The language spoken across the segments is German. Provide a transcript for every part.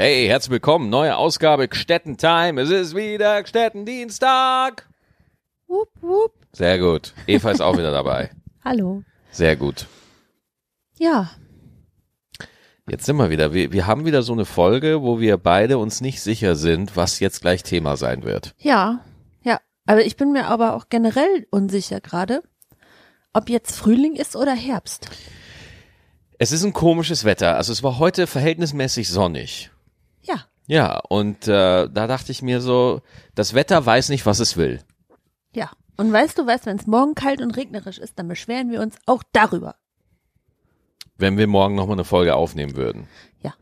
Hey, herzlich willkommen, neue Ausgabe Gstetten Time. Es ist wieder Gstetten Dienstag. Wupp, wupp. Sehr gut. Eva ist auch wieder dabei. Hallo. Sehr gut. Ja, Jetzt sind wir wieder. Wir, wir haben wieder so eine Folge, wo wir beide uns nicht sicher sind, was jetzt gleich Thema sein wird. ja, ja. Aber ich bin mir aber auch generell unsicher gerade, ob jetzt Frühling ist oder Herbst. Es ist ein komisches Wetter. Also es war heute verhältnismäßig sonnig. Ja, Ja, und äh, da dachte ich mir so, das Wetter weiß nicht, was es will. ja. Und weißt du was, wenn es morgen kalt und regnerisch ist, dann beschweren wir uns auch darüber. wenn wir morgen nochmal eine Folge aufnehmen würden. Ja.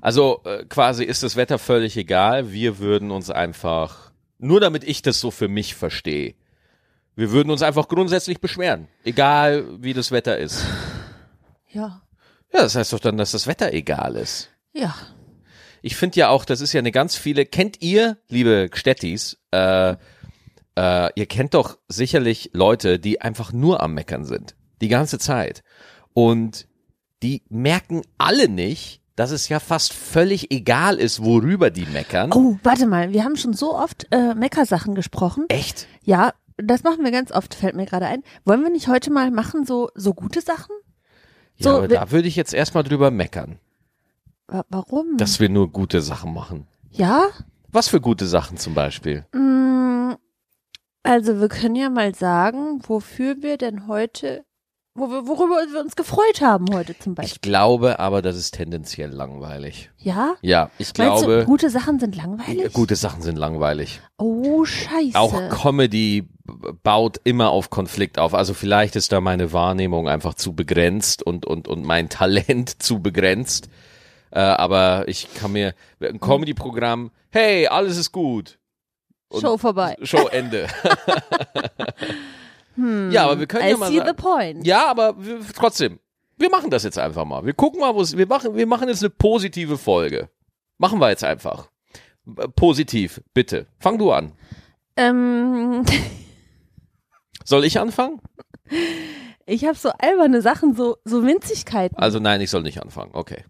Also äh, quasi ist das Wetter völlig egal. Wir würden uns einfach, nur damit ich das so für mich verstehe, wir würden uns einfach grundsätzlich beschweren. Egal wie das Wetter ist. Ja, Ja, das heißt doch dann, dass das Wetter egal ist. Ja. Ich finde ja auch, das ist ja eine ganz viele. Kennt ihr, liebe Gstettis, äh, äh, ihr kennt doch sicherlich Leute, die einfach nur am Meckern sind. Die ganze Zeit. Und die merken alle nicht, dass es ja fast völlig egal ist, worüber die meckern. Oh, warte mal, wir haben schon so oft äh, Meckersachen gesprochen. Echt? Ja, das machen wir ganz oft, fällt mir gerade ein. Wollen wir nicht heute mal machen, so, so gute Sachen? Ja, So, aber da würde ich jetzt erstmal drüber meckern, Warum? dass wir nur gute Sachen machen. ja? Was für gute Sachen zum Beispiel? Mm, Also wir können ja mal sagen, wofür wir denn heute, worüber wir uns gefreut haben heute zum Beispiel. Ich glaube aber, das ist tendenziell langweilig. Ja? Ja, ich Meinst glaube, du, gute Sachen sind langweilig? gute Sachen sind langweilig. Oh, scheiße. Auch Comedy baut immer auf Konflikt auf. Also vielleicht ist da meine Wahrnehmung einfach zu begrenzt und, und, und mein Talent zu begrenzt. Äh, aber ich kann mir ein Comedy-Programm, hey, alles ist gut. Und Show vorbei. Show Ende. Ja, aber wir können I ja mal see the point. ja, aber wir, trotzdem, wir machen das jetzt einfach mal. Wir gucken mal, wo es, wir machen, wir machen jetzt eine positive Folge. Machen wir jetzt einfach. Positiv, bitte. Fang du an. Ähm, Soll ich anfangen? ich habe so alberne Sachen, so, so Winzigkeiten. Also nein, ich soll nicht anfangen. Okay.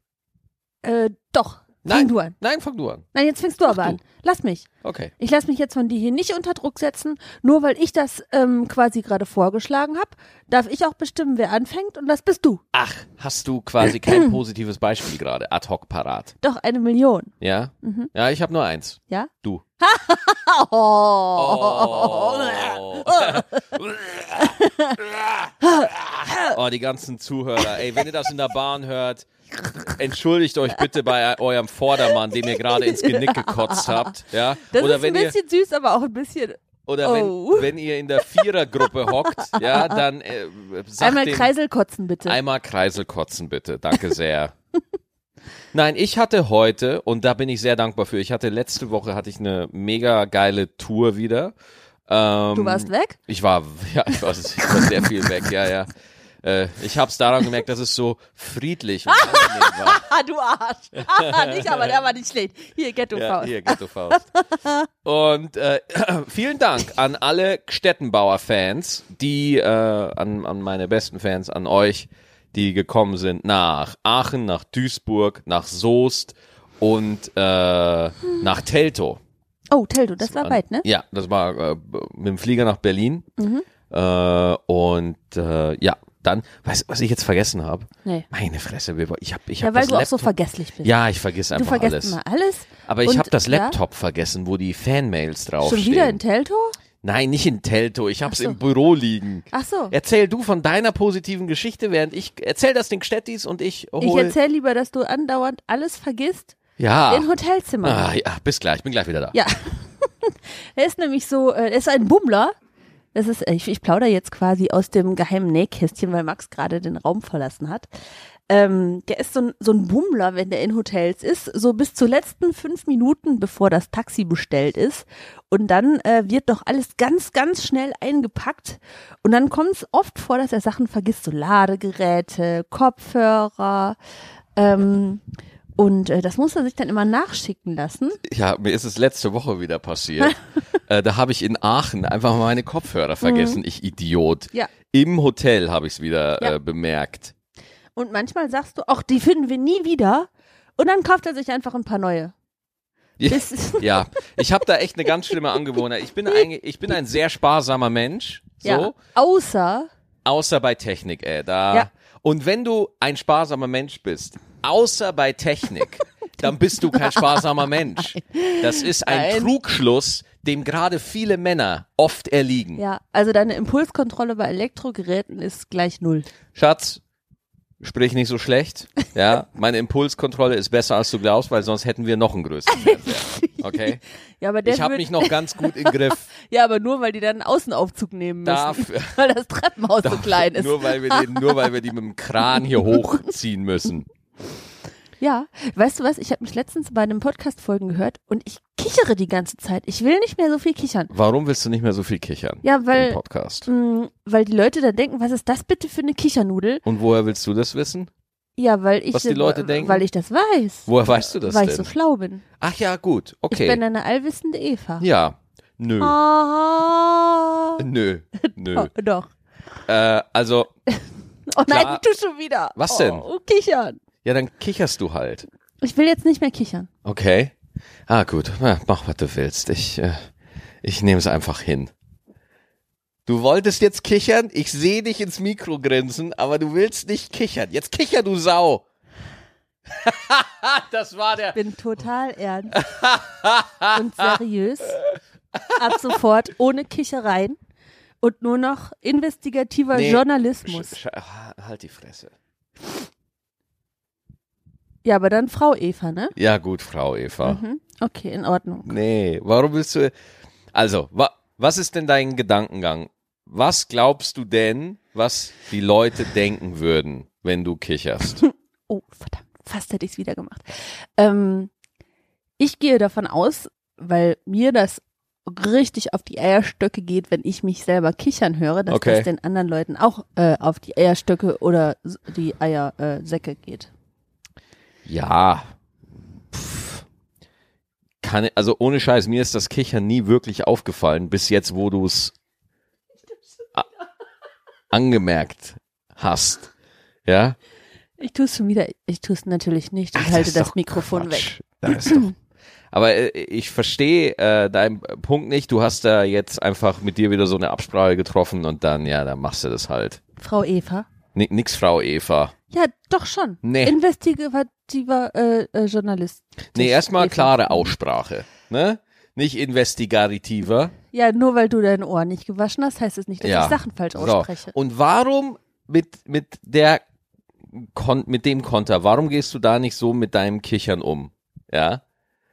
Äh, doch. Fang Nein. du an. Nein, fang du an. Nein, jetzt fängst du aber du. an. Lass mich. Okay. Ich lasse mich jetzt von dir hier nicht unter Druck setzen, nur weil ich das ähm, quasi gerade vorgeschlagen habe, darf ich auch bestimmen, wer anfängt und das bist du. Ach, hast du quasi kein positives Beispiel gerade ad hoc parat? Doch eine Million. Ja? Mhm. Ja, ich habe nur eins. Ja? Du. Oh. Oh, die ganzen Zuhörer. Ey, wenn ihr das in der Bahn hört, entschuldigt euch bitte bei eurem Vordermann, dem ihr gerade ins Genick gekotzt habt. Ja? Das Oder ist wenn ein ihr bisschen süß, aber auch ein bisschen. oder Oh. wenn, wenn ihr in der Vierergruppe hockt, ja, dann äh, sagt Einmal dem, Kreisel kotzen, bitte. Einmal Kreisel kotzen, bitte. Danke sehr. Nein, ich hatte heute, und da bin ich sehr dankbar für, ich hatte letzte Woche hatte ich eine mega geile Tour wieder. Ähm, du warst weg? Ich war, ja, ich war, ich war sehr viel weg, ja, ja. Äh, ich habe es daran gemerkt, dass es so friedlich und angenehm war. Du Arsch. nicht, aber der war nicht schlecht. Hier, Ghetto Ja, Faust. hier, Ghetto Faust. Und äh, vielen Dank an alle Stettenbauer-Fans, die, äh, an, an meine besten Fans, an euch, die gekommen sind nach Aachen, nach Duisburg, nach Soest und äh, nach Teltow. Oh, Teldo, das war An- weit, ne? Ja, das war äh, mit dem Flieger nach Berlin. Mhm. Äh, und äh, ja, dann, weißt du, was ich jetzt vergessen habe? Nee. Meine Fresse, ich habe ich Ja, hab weil das du auch so Laptop. vergesslich bist. ja, ich vergesse du einfach vergisst alles. immer alles. Aber ich habe das ja? Laptop vergessen, wo die Fanmails Schon draufstehen. wieder in Telto? Nein, nicht in Telto, ich hab's so. im Büro liegen. Ach so. Erzähl du von deiner positiven Geschichte, während ich erzähl das den Gstettis und ich Ich hol. erzähl lieber, dass du andauernd alles vergisst ja. in Hotelzimmern. Ah, ja, bis gleich, bin gleich wieder da. Ja. er ist nämlich so, äh, er ist ein Bummler. Das ist, ich, ich plaudere jetzt quasi aus dem geheimen Nähkästchen, weil Max gerade den Raum verlassen hat. Ähm, der ist so ein, so ein Bummler, wenn der in Hotels ist, so bis zu letzten fünf Minuten, bevor das Taxi bestellt ist. Und dann äh, wird doch alles ganz, ganz schnell eingepackt. Und dann kommt es oft vor, dass er Sachen vergisst, so Ladegeräte, Kopfhörer. Ähm, und äh, das muss er sich dann immer nachschicken lassen. Ja, mir ist es letzte Woche wieder passiert. äh, da habe ich in Aachen einfach mal meine Kopfhörer vergessen, ich Idiot. Ja. Im Hotel habe ich es wieder Ja. äh, bemerkt. Und manchmal sagst du, auch die finden wir nie wieder. Und dann kauft er sich einfach ein paar neue. Ja, ja. ich habe da echt eine ganz schlimme Angewohnheit. Ich bin eigentlich, ich bin ein sehr sparsamer Mensch, so, ja. Außer, außer bei Technik, ey, da. Ja. Und wenn du ein sparsamer Mensch bist, außer bei Technik, dann bist du kein sparsamer Mensch. Das ist ein Nein. Trugschluss, dem gerade viele Männer oft erliegen. ja, also deine Impulskontrolle bei Elektrogeräten ist gleich null. Schatz, sprich nicht so schlecht. Ja, meine Impulskontrolle ist besser als du glaubst, weil sonst hätten wir noch einen größeren Fernseher. Okay? Ja, aber der Ich habe mich noch ganz gut im Griff. Ja, aber nur, weil die dann einen Außenaufzug nehmen müssen. Dafür, Weil das Treppenhaus so klein ist. nur weil wir den, nur weil wir die mit dem Kran hier hochziehen müssen. Ja, weißt du was? Ich habe mich letztens bei einem Podcast-Folgen gehört und ich kichere die ganze Zeit. Ich will nicht mehr so viel kichern. Warum willst du nicht mehr so viel kichern Ja, weil, Podcast? mh, weil die Leute dann denken, was ist das bitte für eine Kichernudel? Und woher willst du das wissen? Ja, weil ich, Was die Leute denken? weil ich das weiß. Woher weißt du das weil denn? ich so schlau bin. Ach ja, gut, Ich bin okay. eine allwissende Eva. Ja, nö, Ah, nö, nö. doch, doch. Äh, also, Oh nein, Klar. du schon wieder. Was oh, denn? kichern. Ja, dann kicherst du halt. Ich will jetzt nicht mehr kichern. Okay. Ah, gut. Ja, mach, was du willst. Ich, äh, ich nehme es einfach hin. Du wolltest jetzt kichern? Ich sehe dich ins Mikro grinsen, aber du willst nicht kichern. Jetzt kicher, du Sau. das war der. bin total ernst und seriös. Ab sofort ohne Kichereien und nur noch investigativer Nee. Journalismus. Sch- sch- halt die Fresse. Ja, aber dann Frau Eva, ne? Ja, gut, Frau Eva. Mhm. Okay, in Ordnung. Nee, warum willst du. Also, wa, was ist denn dein Gedankengang? Was glaubst du denn, was die Leute denken würden, wenn du kicherst? Oh, verdammt, fast hätte ich es wieder gemacht. Ähm, ich gehe davon aus, weil mir das richtig auf die Eierstöcke geht, wenn ich mich selber kichern höre, dass Okay. das den anderen Leuten auch äh, auf die Eierstöcke oder die Eiersäcke geht. Ja. Pff. Kann, also ohne Scheiß, mir ist das Kichern nie wirklich aufgefallen, bis jetzt, wo du es angemerkt hast. Ja? Ich tue es schon wieder, ich tue es natürlich nicht und Ach, halte das doch Mikrofon Quatsch. weg. Das ist doch. Aber äh, ich verstehe äh, deinen Punkt nicht. Du hast da jetzt einfach mit dir wieder so eine Absprache getroffen und dann, ja, dann machst du das halt. Frau Eva. Ni- Nix, Frau Eva. Ja, doch schon. Nee. Investigativer äh, äh, Journalist. Nee, erstmal klare Aussprache. Ne? Nicht investigativer. Ja, nur weil du dein Ohr nicht gewaschen hast, heißt es nicht, dass Ja. ich Sachen falsch So. ausspreche. Und warum mit, mit der Kon mit dem Konter, warum gehst du da nicht so mit deinem Kichern um? Ja?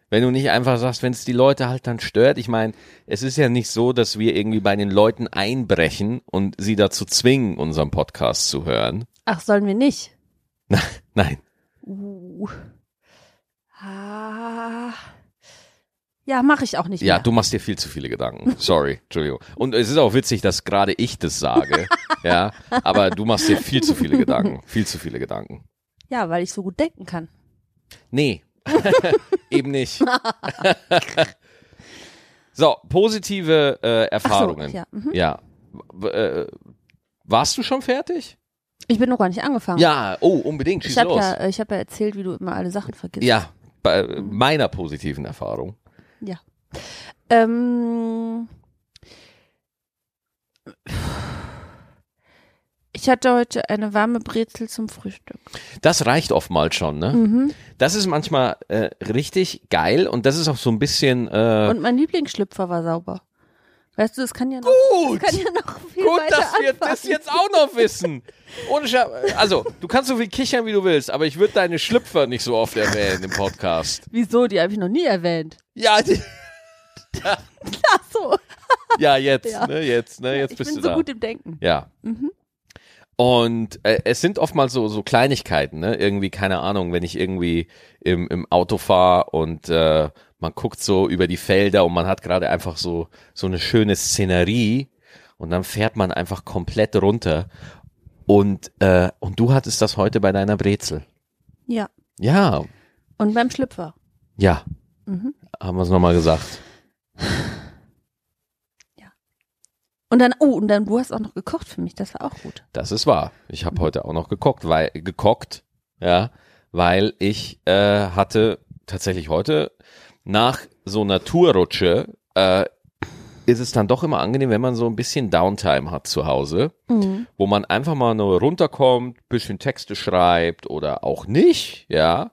Wenn du nicht einfach sagst, wenn es die Leute halt dann stört, ich meine, es ist ja nicht so, dass wir irgendwie bei den Leuten einbrechen und sie dazu zwingen, unseren Podcast zu hören. Ach, sollen wir nicht? Nein. Uh. Ah. Ja, mache ich auch nicht Ja, mehr. du machst dir viel zu viele Gedanken. Sorry, Entschuldigung. Und es ist auch witzig, dass gerade ich das sage. ja, aber du machst dir viel zu viele Gedanken. Viel zu viele Gedanken. Ja, weil ich so gut denken kann. Nee, eben nicht. so, positive äh, Erfahrungen. ja, mhm. ja. Äh, warst du schon fertig? Ich bin noch gar nicht angefangen. Ja, oh, unbedingt, schieß ich habe los. ja, ich hab ja erzählt, wie du immer alle Sachen vergisst. ja, bei meiner positiven Erfahrung. Ähm, ich hatte heute eine warme Brezel zum Frühstück. Das reicht oftmals schon, ne? Mhm. Das ist manchmal äh, richtig geil und das ist auch so ein bisschen äh, Und mein Lieblingsschlüpfer war sauber. Weißt du, das kann ja noch, gut. das kann ja noch viel Gut, weiter dass wir anfangen. das jetzt auch noch wissen. Ohne Scha also, du kannst so viel kichern, wie du willst, aber ich würde deine Schlüpfer nicht so oft erwähnen im Podcast. Wieso? Die habe ich noch nie erwähnt. Ja, die, Ach so. ja jetzt, Ja. ne, jetzt, ne, jetzt ich bist bin du so da. gut im Denken. Ja. Mhm. Und äh, es sind oftmals so, so Kleinigkeiten, ne? Irgendwie, keine Ahnung, wenn ich irgendwie im, im Auto fahre und äh, man guckt so über die Felder und man hat gerade einfach so, so eine schöne Szenerie und dann fährt man einfach komplett runter. Und, äh, und du hattest das heute bei deiner Brezel. Ja. Ja, Und beim Schlüpfer. ja, Mhm. haben wir es nochmal gesagt. Und dann, oh, und dann, du hast auch noch gekocht für mich, das war auch gut. Das ist wahr. Ich habe heute auch noch gekocht, weil gekocht, ja, weil ich äh, hatte tatsächlich heute nach so einer Tourrutsche äh, ist es dann doch immer angenehm, wenn man so ein bisschen Downtime hat zu Hause, Mhm. wo man einfach mal nur runterkommt, bisschen Texte schreibt oder auch nicht, ja.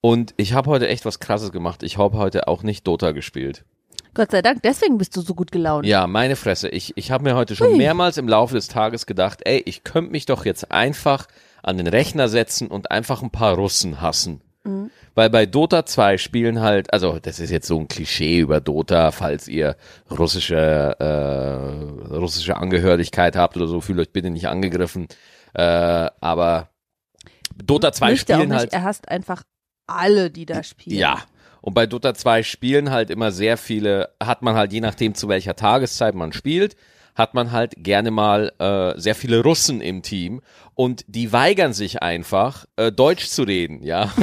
Und ich habe heute echt was Krasses gemacht. Ich habe heute auch nicht Dota gespielt. Gott sei Dank, deswegen bist du so gut gelaunt. Ja, meine Fresse. Ich, ich habe mir heute schon Ui. mehrmals im Laufe des Tages gedacht, ey, ich könnte mich doch jetzt einfach an den Rechner setzen und einfach ein paar Russen hassen. Mhm. Weil bei Dota 2 spielen halt, also das ist jetzt so ein Klischee über Dota, falls ihr russische, äh, russische Angehörigkeit habt oder so, fühlt euch bitte nicht angegriffen. Äh, aber Dota 2 Möchte auch spielen nicht, halt. Er hasst einfach alle, die da spielen. Ja. Und bei Dota 2 spielen halt immer sehr viele, hat man halt je nachdem zu welcher Tageszeit man spielt, hat man halt gerne mal äh, sehr viele Russen im Team und die weigern sich einfach, äh, Deutsch zu reden, ja.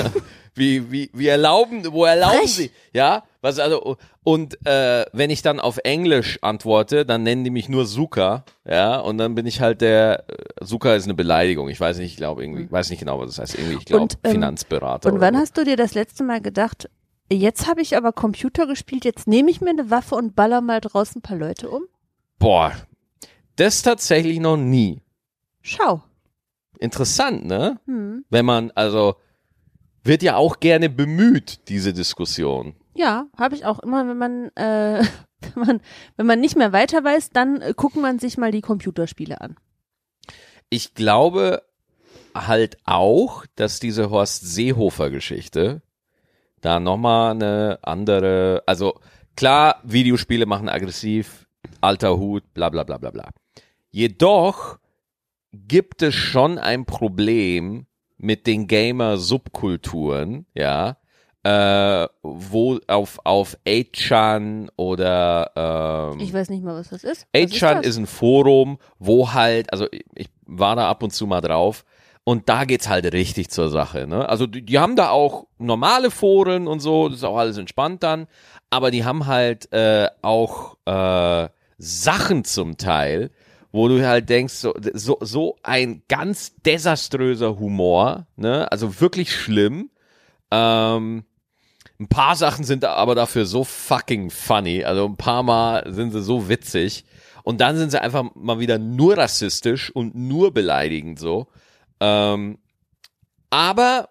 Wie, wie, wie erlauben, wo erlauben Frech. sie, ja? Was also, und äh, wenn ich dann auf Englisch antworte, dann nennen die mich nur Suka, ja, und dann bin ich halt der, äh, Suka ist eine Beleidigung, ich weiß nicht, ich glaube irgendwie, weiß nicht genau, was das heißt, irgendwie, ich glaube, ähm, Finanzberater. Und wann so. hast du dir das letzte Mal gedacht, jetzt habe ich aber Computer gespielt, jetzt nehme ich mir eine Waffe und baller mal draußen ein paar Leute um? Boah, das tatsächlich noch nie. Schau. Interessant, ne? Hm. Wenn man, also, wird ja auch gerne bemüht, diese Diskussion. Ja, habe ich auch immer, wenn man, äh, wenn man, wenn man nicht mehr weiter weiß, dann äh, guckt man sich mal die Computerspiele an. Ich glaube halt auch, dass diese Horst Seehofer-Geschichte da nochmal eine andere, also klar, Videospiele machen aggressiv, alter Hut, bla bla bla bla bla. Jedoch gibt es schon ein Problem mit den Gamer-Subkulturen, ja, äh, wo auf, auf 8chan oder ähm, Ich weiß nicht mal, was das ist. Was 8chan das? ist, ein Forum, wo halt, also ich, ich war da ab und zu mal drauf und da geht's halt richtig zur Sache. Ne? Also die, die haben da auch normale Foren und so, das ist auch alles entspannt dann, aber die haben halt äh, auch äh, Sachen zum Teil, wo du halt denkst, so, so, so ein ganz desaströser Humor, ne? also wirklich schlimm. Ähm, ein paar Sachen sind aber dafür so fucking funny. Also ein paar Mal sind sie so witzig. Und dann sind sie einfach mal wieder nur rassistisch und nur beleidigend so. Ähm, aber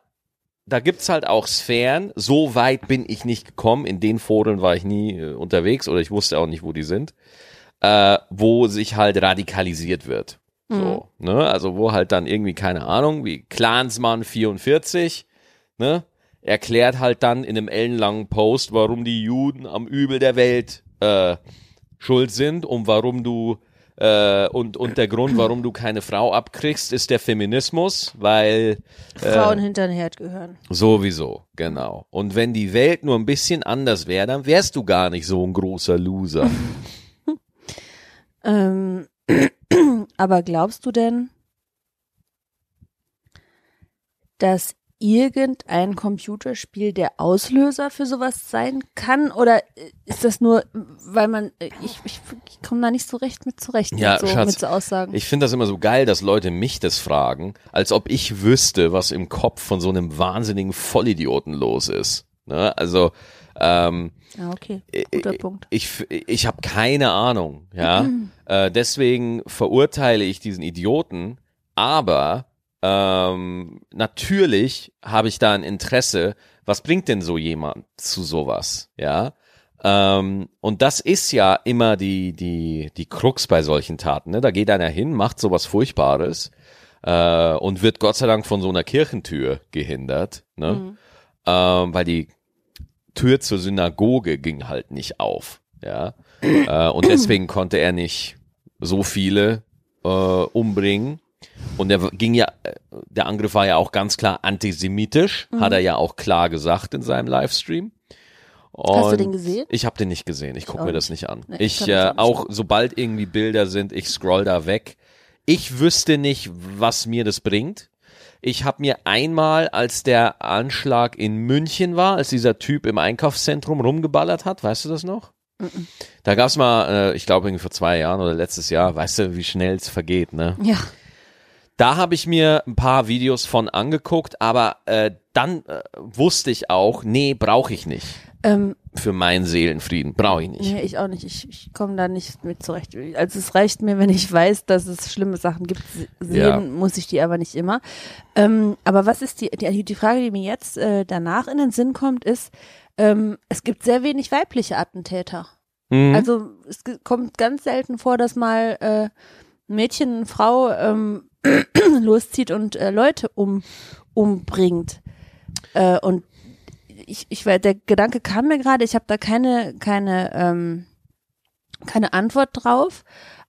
da gibt's halt auch Sphären. So weit bin ich nicht gekommen. In den Foren war ich nie äh, unterwegs oder ich wusste auch nicht, wo die sind. Äh, wo sich halt radikalisiert wird. So, ne? Also wo halt dann irgendwie, keine Ahnung, wie Clansmann 44, ne? Erklärt halt dann in einem ellenlangen Post, warum die Juden am Übel der Welt äh, schuld sind und warum du äh, und, und der Grund, warum du keine Frau abkriegst, ist der Feminismus, weil Frauen hinter den Herd gehören. sowieso, genau. Und wenn die Welt nur ein bisschen anders wäre, dann wärst du gar nicht so ein großer Loser. Ähm, aber glaubst du denn, dass irgendein Computerspiel der Auslöser für sowas sein kann? Oder ist das nur, weil man, ich, ich, ich komme da nicht so recht mit zurecht, Ja, mit, so, Schatz, mit so Aussagen. Ich finde das immer so geil, dass Leute mich das fragen, als ob ich wüsste, was im Kopf von so einem wahnsinnigen Vollidioten los ist. Ne? Also ähm, ja, okay, guter Punkt. ich, ich habe keine Ahnung, ja. äh, deswegen verurteile ich diesen Idioten, aber ähm, natürlich habe ich da ein Interesse, was bringt denn so jemand zu sowas, ja? Ähm, und das ist ja immer die, die, die Krux bei solchen Taten. Ne? Da geht einer hin, macht sowas Furchtbares äh, und wird Gott sei Dank von so einer Kirchentür gehindert, ne? ähm, weil die Tür zur Synagoge ging halt nicht auf, ja. Äh, und deswegen konnte er nicht so viele äh, umbringen. Und der ging ja, äh, der Angriff war ja auch ganz klar antisemitisch, hat er ja auch klar gesagt in seinem Livestream. Hast du Und den gesehen? Ich habe den nicht gesehen. Ich gucke mir das nicht an. Nee, ich äh, auch nicht sobald irgendwie Bilder sind, ich scroll da weg. Ich wüsste nicht, was mir das bringt. Ich habe mir einmal, als der Anschlag in München war, als dieser Typ im Einkaufszentrum rumgeballert hat, weißt du das noch? Da gab's mal, äh, ich glaube irgendwie vor zwei Jahren oder letztes Jahr, weißt du, wie schnell es vergeht, ne? Ja. Da habe ich mir ein paar Videos von angeguckt, aber äh, dann äh, wusste ich auch, nee, brauche ich nicht. Ähm, Für meinen Seelenfrieden brauche ich nicht. nee, ich auch nicht. Ich, ich komme da nicht mit zurecht. Also es reicht mir, wenn ich weiß, dass es schlimme Sachen gibt. Se- Sehen Ja. muss ich die aber nicht immer. Ähm, aber was ist die, die, die Frage, die mir jetzt äh, danach in den Sinn kommt, ist, ähm, es gibt sehr wenig weibliche Attentäter. Mhm. Also es kommt ganz selten vor, dass mal äh, Mädchen, Frau ähm, loszieht und äh, Leute um, umbringt. Äh, und ich, ich der Gedanke kam mir gerade, ich habe da keine, keine, ähm, keine Antwort drauf.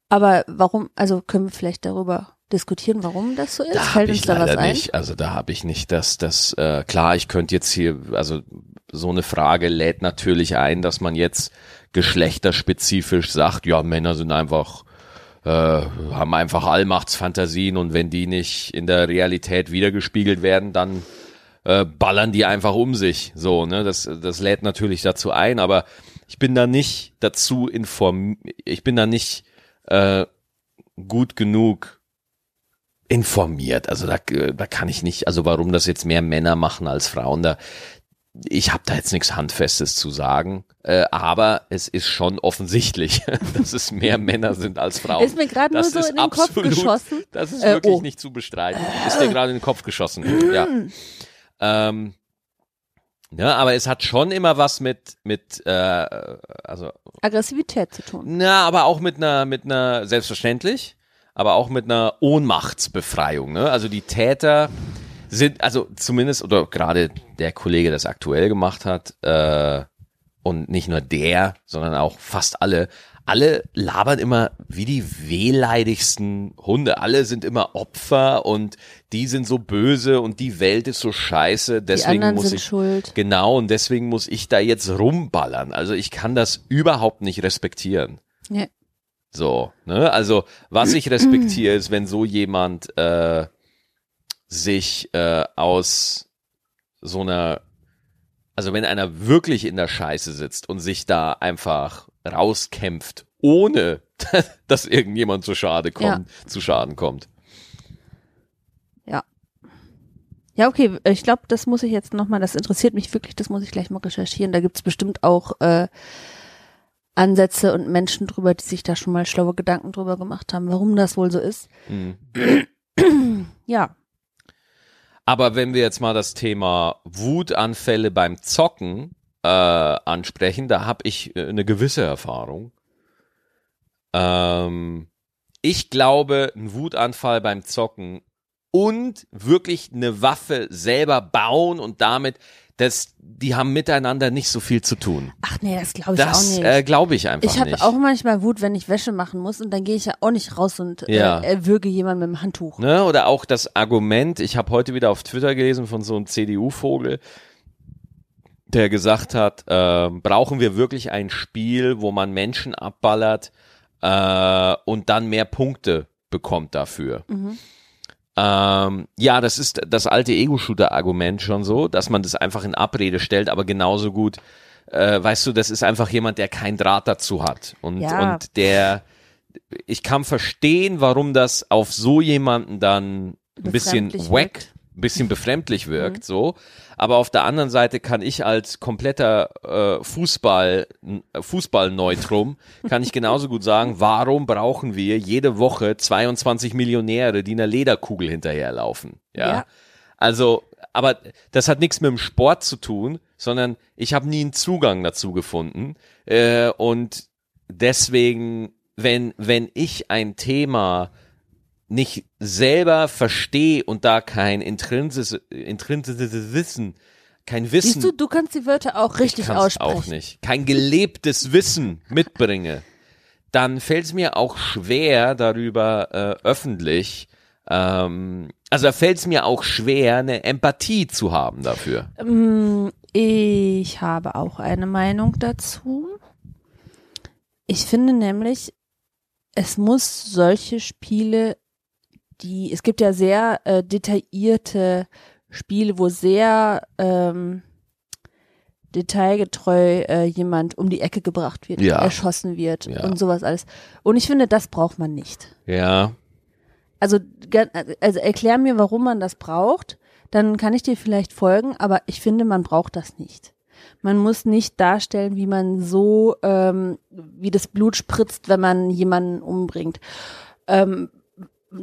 Aber warum, also können wir vielleicht darüber diskutieren, warum das so ist? Da Fällt uns ich da was ein? nicht. Also da habe ich nicht das, das äh, klar, ich könnte jetzt hier, also so eine Frage lädt natürlich ein, dass man jetzt geschlechterspezifisch sagt, ja, Männer sind einfach, äh, haben einfach Allmachtsfantasien und wenn die nicht in der Realität wiedergespiegelt werden, dann äh, ballern die einfach um sich. So, ne? Das, das lädt natürlich dazu ein, aber ich bin da nicht dazu inform, ich bin da nicht äh, gut genug informiert. Also da, da kann ich nicht, also warum das jetzt mehr Männer machen als Frauen, da ich habe da jetzt nichts Handfestes zu sagen, äh, aber es ist schon offensichtlich, dass es mehr Männer sind als Frauen. Ist mir gerade nur so in den Kopf absolut- geschossen. Das ist Äh, wirklich oh. nicht zu bestreiten. Ist dir gerade in den Kopf geschossen. Ja. Ähm, ja, aber es hat schon immer was mit mit äh, also Aggressivität zu tun. na, aber auch mit einer mit einer selbstverständlich, aber auch mit einer Ohnmachtsbefreiung. Ne? Also die Täter sind also zumindest oder gerade der Kollege, der es aktuell gemacht hat äh, und nicht nur der, sondern auch fast alle. Alle labern immer wie die wehleidigsten Hunde. Alle sind immer Opfer und die sind so böse und die Welt ist so scheiße. Die Deswegen anderen muss ich schuld. Genau, und deswegen muss ich da jetzt rumballern. Also ich kann das überhaupt nicht respektieren. Ja. So, ne? Also was ich respektiere, ist, wenn so jemand äh, sich äh, aus so einer, also wenn einer wirklich in der Scheiße sitzt und sich da einfach rauskämpft, ohne dass irgendjemand zu Schade kommt, zu Schaden kommt. Ja, okay, ich glaube, das muss ich jetzt nochmal, das interessiert mich wirklich, das muss ich gleich mal recherchieren. Da gibt's bestimmt auch äh, Ansätze und Menschen drüber, die sich da schon mal schlaue Gedanken drüber gemacht haben, warum das wohl so ist. Mhm. Ja, Aber wenn wir jetzt mal das Thema Wutanfälle beim Zocken äh, ansprechen, da habe ich äh, eine gewisse Erfahrung. Ähm, ich glaube, ein Wutanfall beim Zocken und wirklich eine Waffe selber bauen und damit, das, die haben miteinander nicht so viel zu tun. ach nee, das glaube ich auch Das nicht. äh, glaube ich einfach ich habe nicht. auch manchmal Wut, wenn ich Wäsche machen muss und dann gehe ich ja auch nicht raus und Ja. äh, erwürge jemanden mit dem Handtuch. Ne? Oder auch das Argument, ich habe heute wieder auf Twitter gelesen von so einem CDU-Vogel, der gesagt hat, ähm, brauchen wir wirklich ein Spiel, wo man Menschen abballert äh, und dann mehr Punkte bekommt dafür. Mhm. Ähm, ja, das ist das alte Ego-Shooter-Argument schon so, dass man das einfach in Abrede stellt, aber genauso gut, äh, weißt du, das ist einfach jemand, der kein Draht dazu hat und, Ja. und der, ich kann verstehen, warum das auf so jemanden dann ein bisschen wack. Ein bisschen befremdlich wirkt, so. Aber auf der anderen Seite kann ich als kompletter äh, Fußball, äh, Fußballneutrum, kann ich genauso gut sagen, warum brauchen wir jede Woche 22 Millionäre, die einer Lederkugel hinterherlaufen? Ja. Ja. Also, aber das hat nichts mit dem Sport zu tun, sondern ich habe nie einen Zugang dazu gefunden. Äh, und deswegen, wenn, wenn ich ein Thema nicht selber verstehe und da kein intrinsisches, intrinsisches Wissen, kein Wissen, Siehst du, du kannst die Wörter auch richtig aussprechen. auch nicht, kein gelebtes Wissen mitbringe, dann fällt es mir auch schwer, darüber äh, öffentlich, ähm, also fällt es mir auch schwer, eine Empathie zu haben dafür. Mm, Ich habe auch eine Meinung dazu. Ich finde nämlich, es muss solche Spiele, die, es gibt ja sehr äh, detaillierte Spiele, wo sehr ähm, detailgetreu äh, jemand um die Ecke gebracht wird, Ja. erschossen wird Ja. und sowas alles. Und ich finde, das braucht man nicht. Ja, also, also erklär mir, warum man das braucht, dann kann ich dir vielleicht folgen, aber ich finde, man braucht das nicht. Man muss nicht darstellen, wie man so, ähm, wie das Blut spritzt, wenn man jemanden umbringt. Ähm,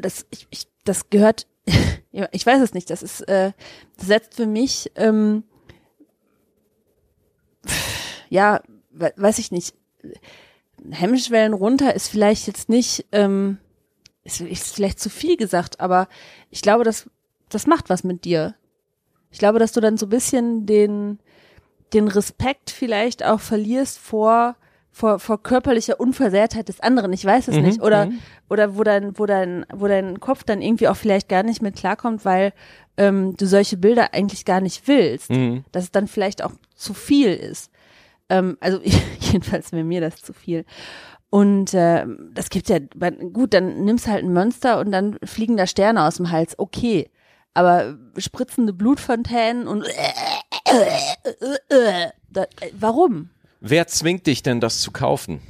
das, ich, ich, das gehört, ich weiß es nicht, das ist, äh, das setzt für mich, ähm, ja, we weiß ich nicht, Hemmschwellen runter ist vielleicht jetzt nicht, ähm, ist, ist vielleicht zu viel gesagt, aber ich glaube, das, das macht was mit dir. Ich glaube, dass du dann so ein bisschen den, den Respekt vielleicht auch verlierst vor, vor, vor körperlicher Unversehrtheit des anderen. Ich weiß es Mhm, nicht. Oder, mhm. oder wo dein, wo dein, wo dein Kopf dann irgendwie auch vielleicht gar nicht mit klarkommt, weil ähm, du solche Bilder eigentlich gar nicht willst. Mhm. Dass es dann vielleicht auch zu viel ist. Ähm, also jedenfalls wäre mir das zu viel. Und äh, das gibt ja, gut, dann nimmst halt ein Monster und dann fliegen da Sterne aus dem Hals. Okay. Aber spritzende Blutfontänen und da, äh, warum? Wer zwingt dich denn, das zu kaufen?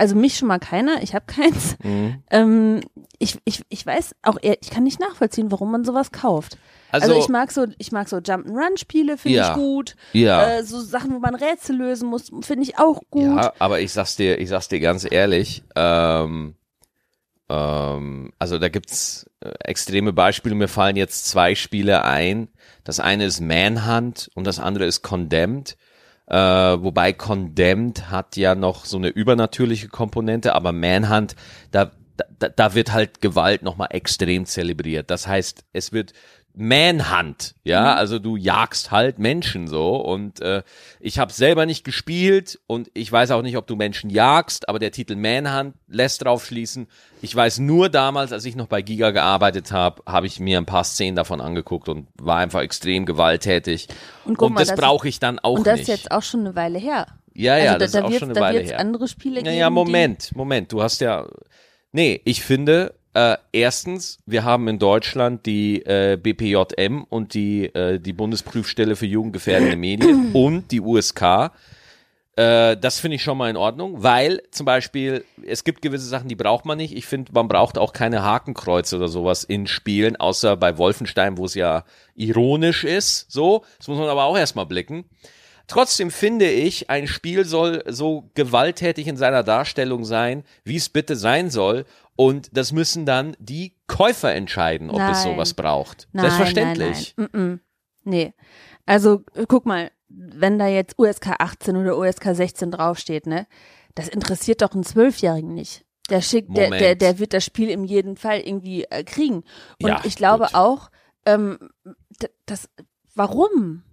Also mich schon mal keiner, ich habe keins. Mhm. Ähm, ich, ich, ich weiß auch, eher, ich kann nicht nachvollziehen, warum man sowas kauft. Also, Also- ich mag so, ich mag so Jump'n'Run-Spiele, finde Ja. ich gut. Ja. Äh, so Sachen, wo man Rätsel lösen muss, finde ich auch gut. Ja, aber ich sag's dir, ich sag's dir ganz ehrlich, ähm, ähm, also da gibt's äh, extreme Beispiele. Mir fallen jetzt zwei Spiele ein. Das eine ist Manhunt und das andere ist Condemned. Äh, wobei Condemned hat ja noch so eine übernatürliche Komponente, aber Manhunt, da, da, da wird halt Gewalt nochmal extrem zelebriert. Das heißt, es wird Manhunt, ja, also du jagst halt Menschen so und äh, ich habe selber nicht gespielt und ich weiß auch nicht, ob du Menschen jagst, aber der Titel Manhunt lässt drauf schließen. Ich weiß nur damals, als ich noch bei Giga gearbeitet habe, habe ich mir ein paar Szenen davon angeguckt und war einfach extrem gewalttätig Und und, mal, das, das- brauche ich dann auch Und das nicht. ist jetzt auch schon eine Weile her. ja, ja, also das da, ist auch wird, schon eine da Weile her. andere Spiele Ja, geben. ja, Moment, Moment. Du hast ja. Nee, ich finde, äh, erstens, wir haben in Deutschland die äh, BPJM und die, äh, die Bundesprüfstelle für jugendgefährdende Medien und die USK. Äh, das finde ich schon mal in Ordnung, weil zum Beispiel, es gibt gewisse Sachen, die braucht man nicht. Ich finde, man braucht auch keine Hakenkreuze oder sowas in Spielen, außer bei Wolfenstein, wo es ja ironisch ist. So, das muss man aber auch erstmal blicken. Trotzdem finde ich, ein Spiel soll so gewalttätig in seiner Darstellung sein, wie es bitte sein soll. Und das müssen dann die Käufer entscheiden, ob es Nein. sowas braucht. Nein, Selbstverständlich. Nein, nein. Mm -mm. Nee. Also äh, guck mal, wenn da jetzt USK 18 oder USK 16 draufsteht, ne, das interessiert doch einen Zwölfjährigen nicht. Der schickt, der, der, der wird das Spiel im jeden Fall irgendwie äh, kriegen. Und Ja, ich glaube gut. auch, ähm, das, warum?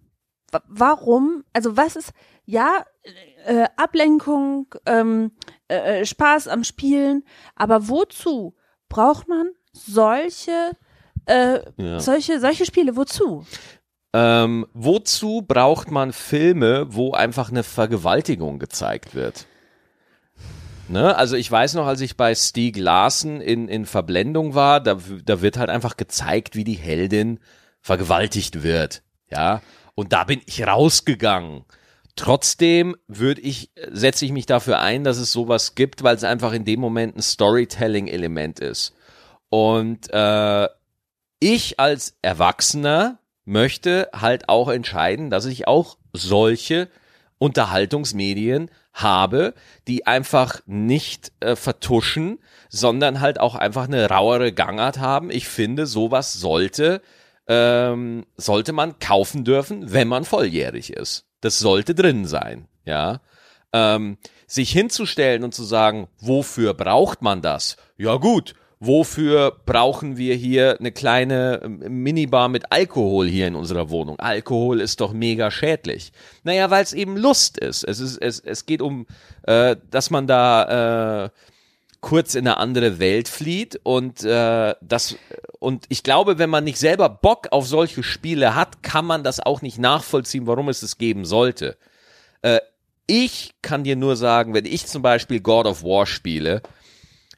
Wa- Warum? Also was ist, ja, äh, Ablenkung, ähm, äh, äh, Spaß am Spielen, aber wozu braucht man solche, äh, Ja. solche, solche Spiele? Wozu? Ähm, wozu braucht man Filme, wo einfach eine Vergewaltigung gezeigt wird? Ne? Also ich weiß noch, als ich bei Stieg Larsen in, in Verblendung war, da, da wird halt einfach gezeigt, wie die Heldin vergewaltigt wird. Ja. Und da bin ich rausgegangen. Trotzdem würde ich, setze ich mich dafür ein, dass es sowas gibt, weil es einfach in dem Moment ein Storytelling-Element ist. Und äh, ich als Erwachsener möchte halt auch entscheiden, dass ich auch solche Unterhaltungsmedien habe, die einfach nicht äh, vertuschen, sondern halt auch einfach eine rauere Gangart haben. Ich finde, sowas sollte ähm, sollte man kaufen dürfen, wenn man volljährig ist. Das sollte drin sein, ja. Ähm, sich hinzustellen und zu sagen, wofür braucht man das? Ja gut, wofür brauchen wir hier eine kleine ähm, Minibar mit Alkohol hier in unserer Wohnung? Alkohol ist doch mega schädlich. Naja, weil es eben Lust ist. Es ist, es, es geht um, äh, dass man da äh, kurz in eine andere Welt flieht und äh, das und ich glaube, wenn man nicht selber Bock auf solche Spiele hat, kann man das auch nicht nachvollziehen, warum es es geben sollte. Äh, ich kann dir nur sagen, wenn ich zum Beispiel God of War spiele,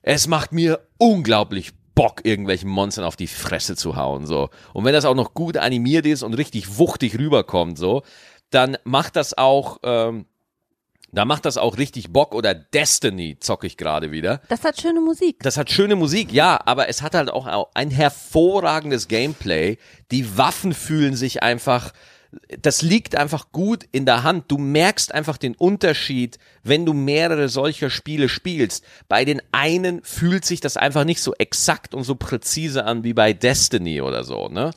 es macht mir unglaublich Bock, irgendwelchen Monstern auf die Fresse zu hauen, so. Und wenn das auch noch gut animiert ist und richtig wuchtig rüberkommt, so, dann macht das auch, ähm, Da macht das auch richtig Bock oder Destiny zocke ich gerade wieder. Das hat schöne Musik. Das hat schöne Musik, ja, aber es hat halt auch ein hervorragendes Gameplay. Die Waffen fühlen sich einfach, das liegt einfach gut in der Hand. Du merkst einfach den Unterschied, wenn du mehrere solcher Spiele spielst. Bei den einen fühlt sich das einfach nicht so exakt und so präzise an wie bei Destiny oder so, ne?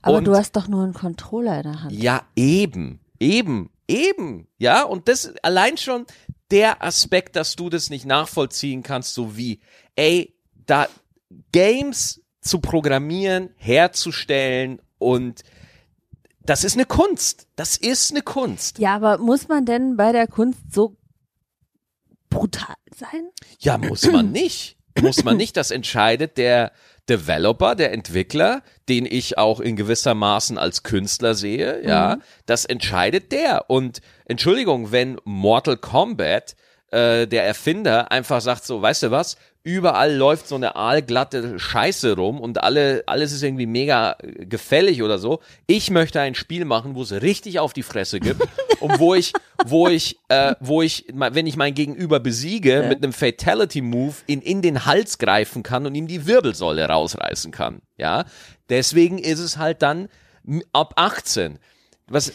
Aber und, du hast doch nur einen Controller in der Hand. Ja, eben, eben, eben, ja, und das allein schon der Aspekt, dass du das nicht nachvollziehen kannst, so wie, ey, da Games zu programmieren, herzustellen und das ist eine Kunst. Das ist eine Kunst. Ja, aber muss man denn bei der Kunst so brutal sein? Ja, muss man nicht. muss man nicht. Das entscheidet der Developer, der Entwickler, den ich auch in gewisser Maßen als Künstler sehe, ja, Mhm. das entscheidet der. Und Entschuldigung, wenn Mortal Kombat äh, der Erfinder einfach sagt so, weißt du was, überall läuft so eine aalglatte Scheiße rum und alle, alles ist irgendwie mega äh, gefällig oder so. Ich möchte ein Spiel machen, wo es richtig auf die Fresse gibt und wo ich, wo ich, äh, wo ich, wenn ich mein Gegenüber besiege, mit einem Fatality-Move in, in den Hals greifen kann und ihm die Wirbelsäule rausreißen kann. Ja, deswegen ist es halt dann ab 18. Was,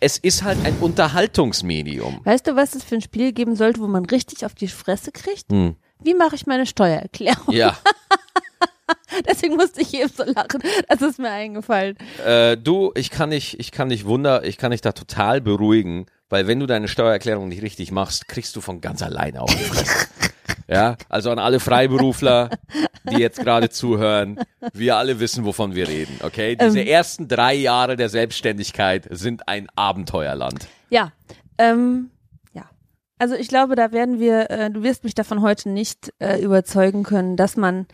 es ist halt ein Unterhaltungsmedium. Weißt du, was es für ein Spiel geben sollte, wo man richtig auf die Fresse kriegt? Hm. Wie mache ich meine Steuererklärung? Ja. Deswegen musste ich eben so lachen. Das ist mir eingefallen. Äh, du, ich kann dich, ich kann dich wunder, ich kann dich da total beruhigen, weil wenn du deine Steuererklärung nicht richtig machst, kriegst du von ganz alleine auf die Fresse. ja, also an alle Freiberufler, die jetzt gerade zuhören, wir alle wissen, wovon wir reden, okay? Diese ersten drei Jahre der Selbstständigkeit sind ein Abenteuerland. Ja, ähm, ja. Also ich glaube, da werden wir, äh, du wirst mich davon heute nicht äh, überzeugen können, dass man,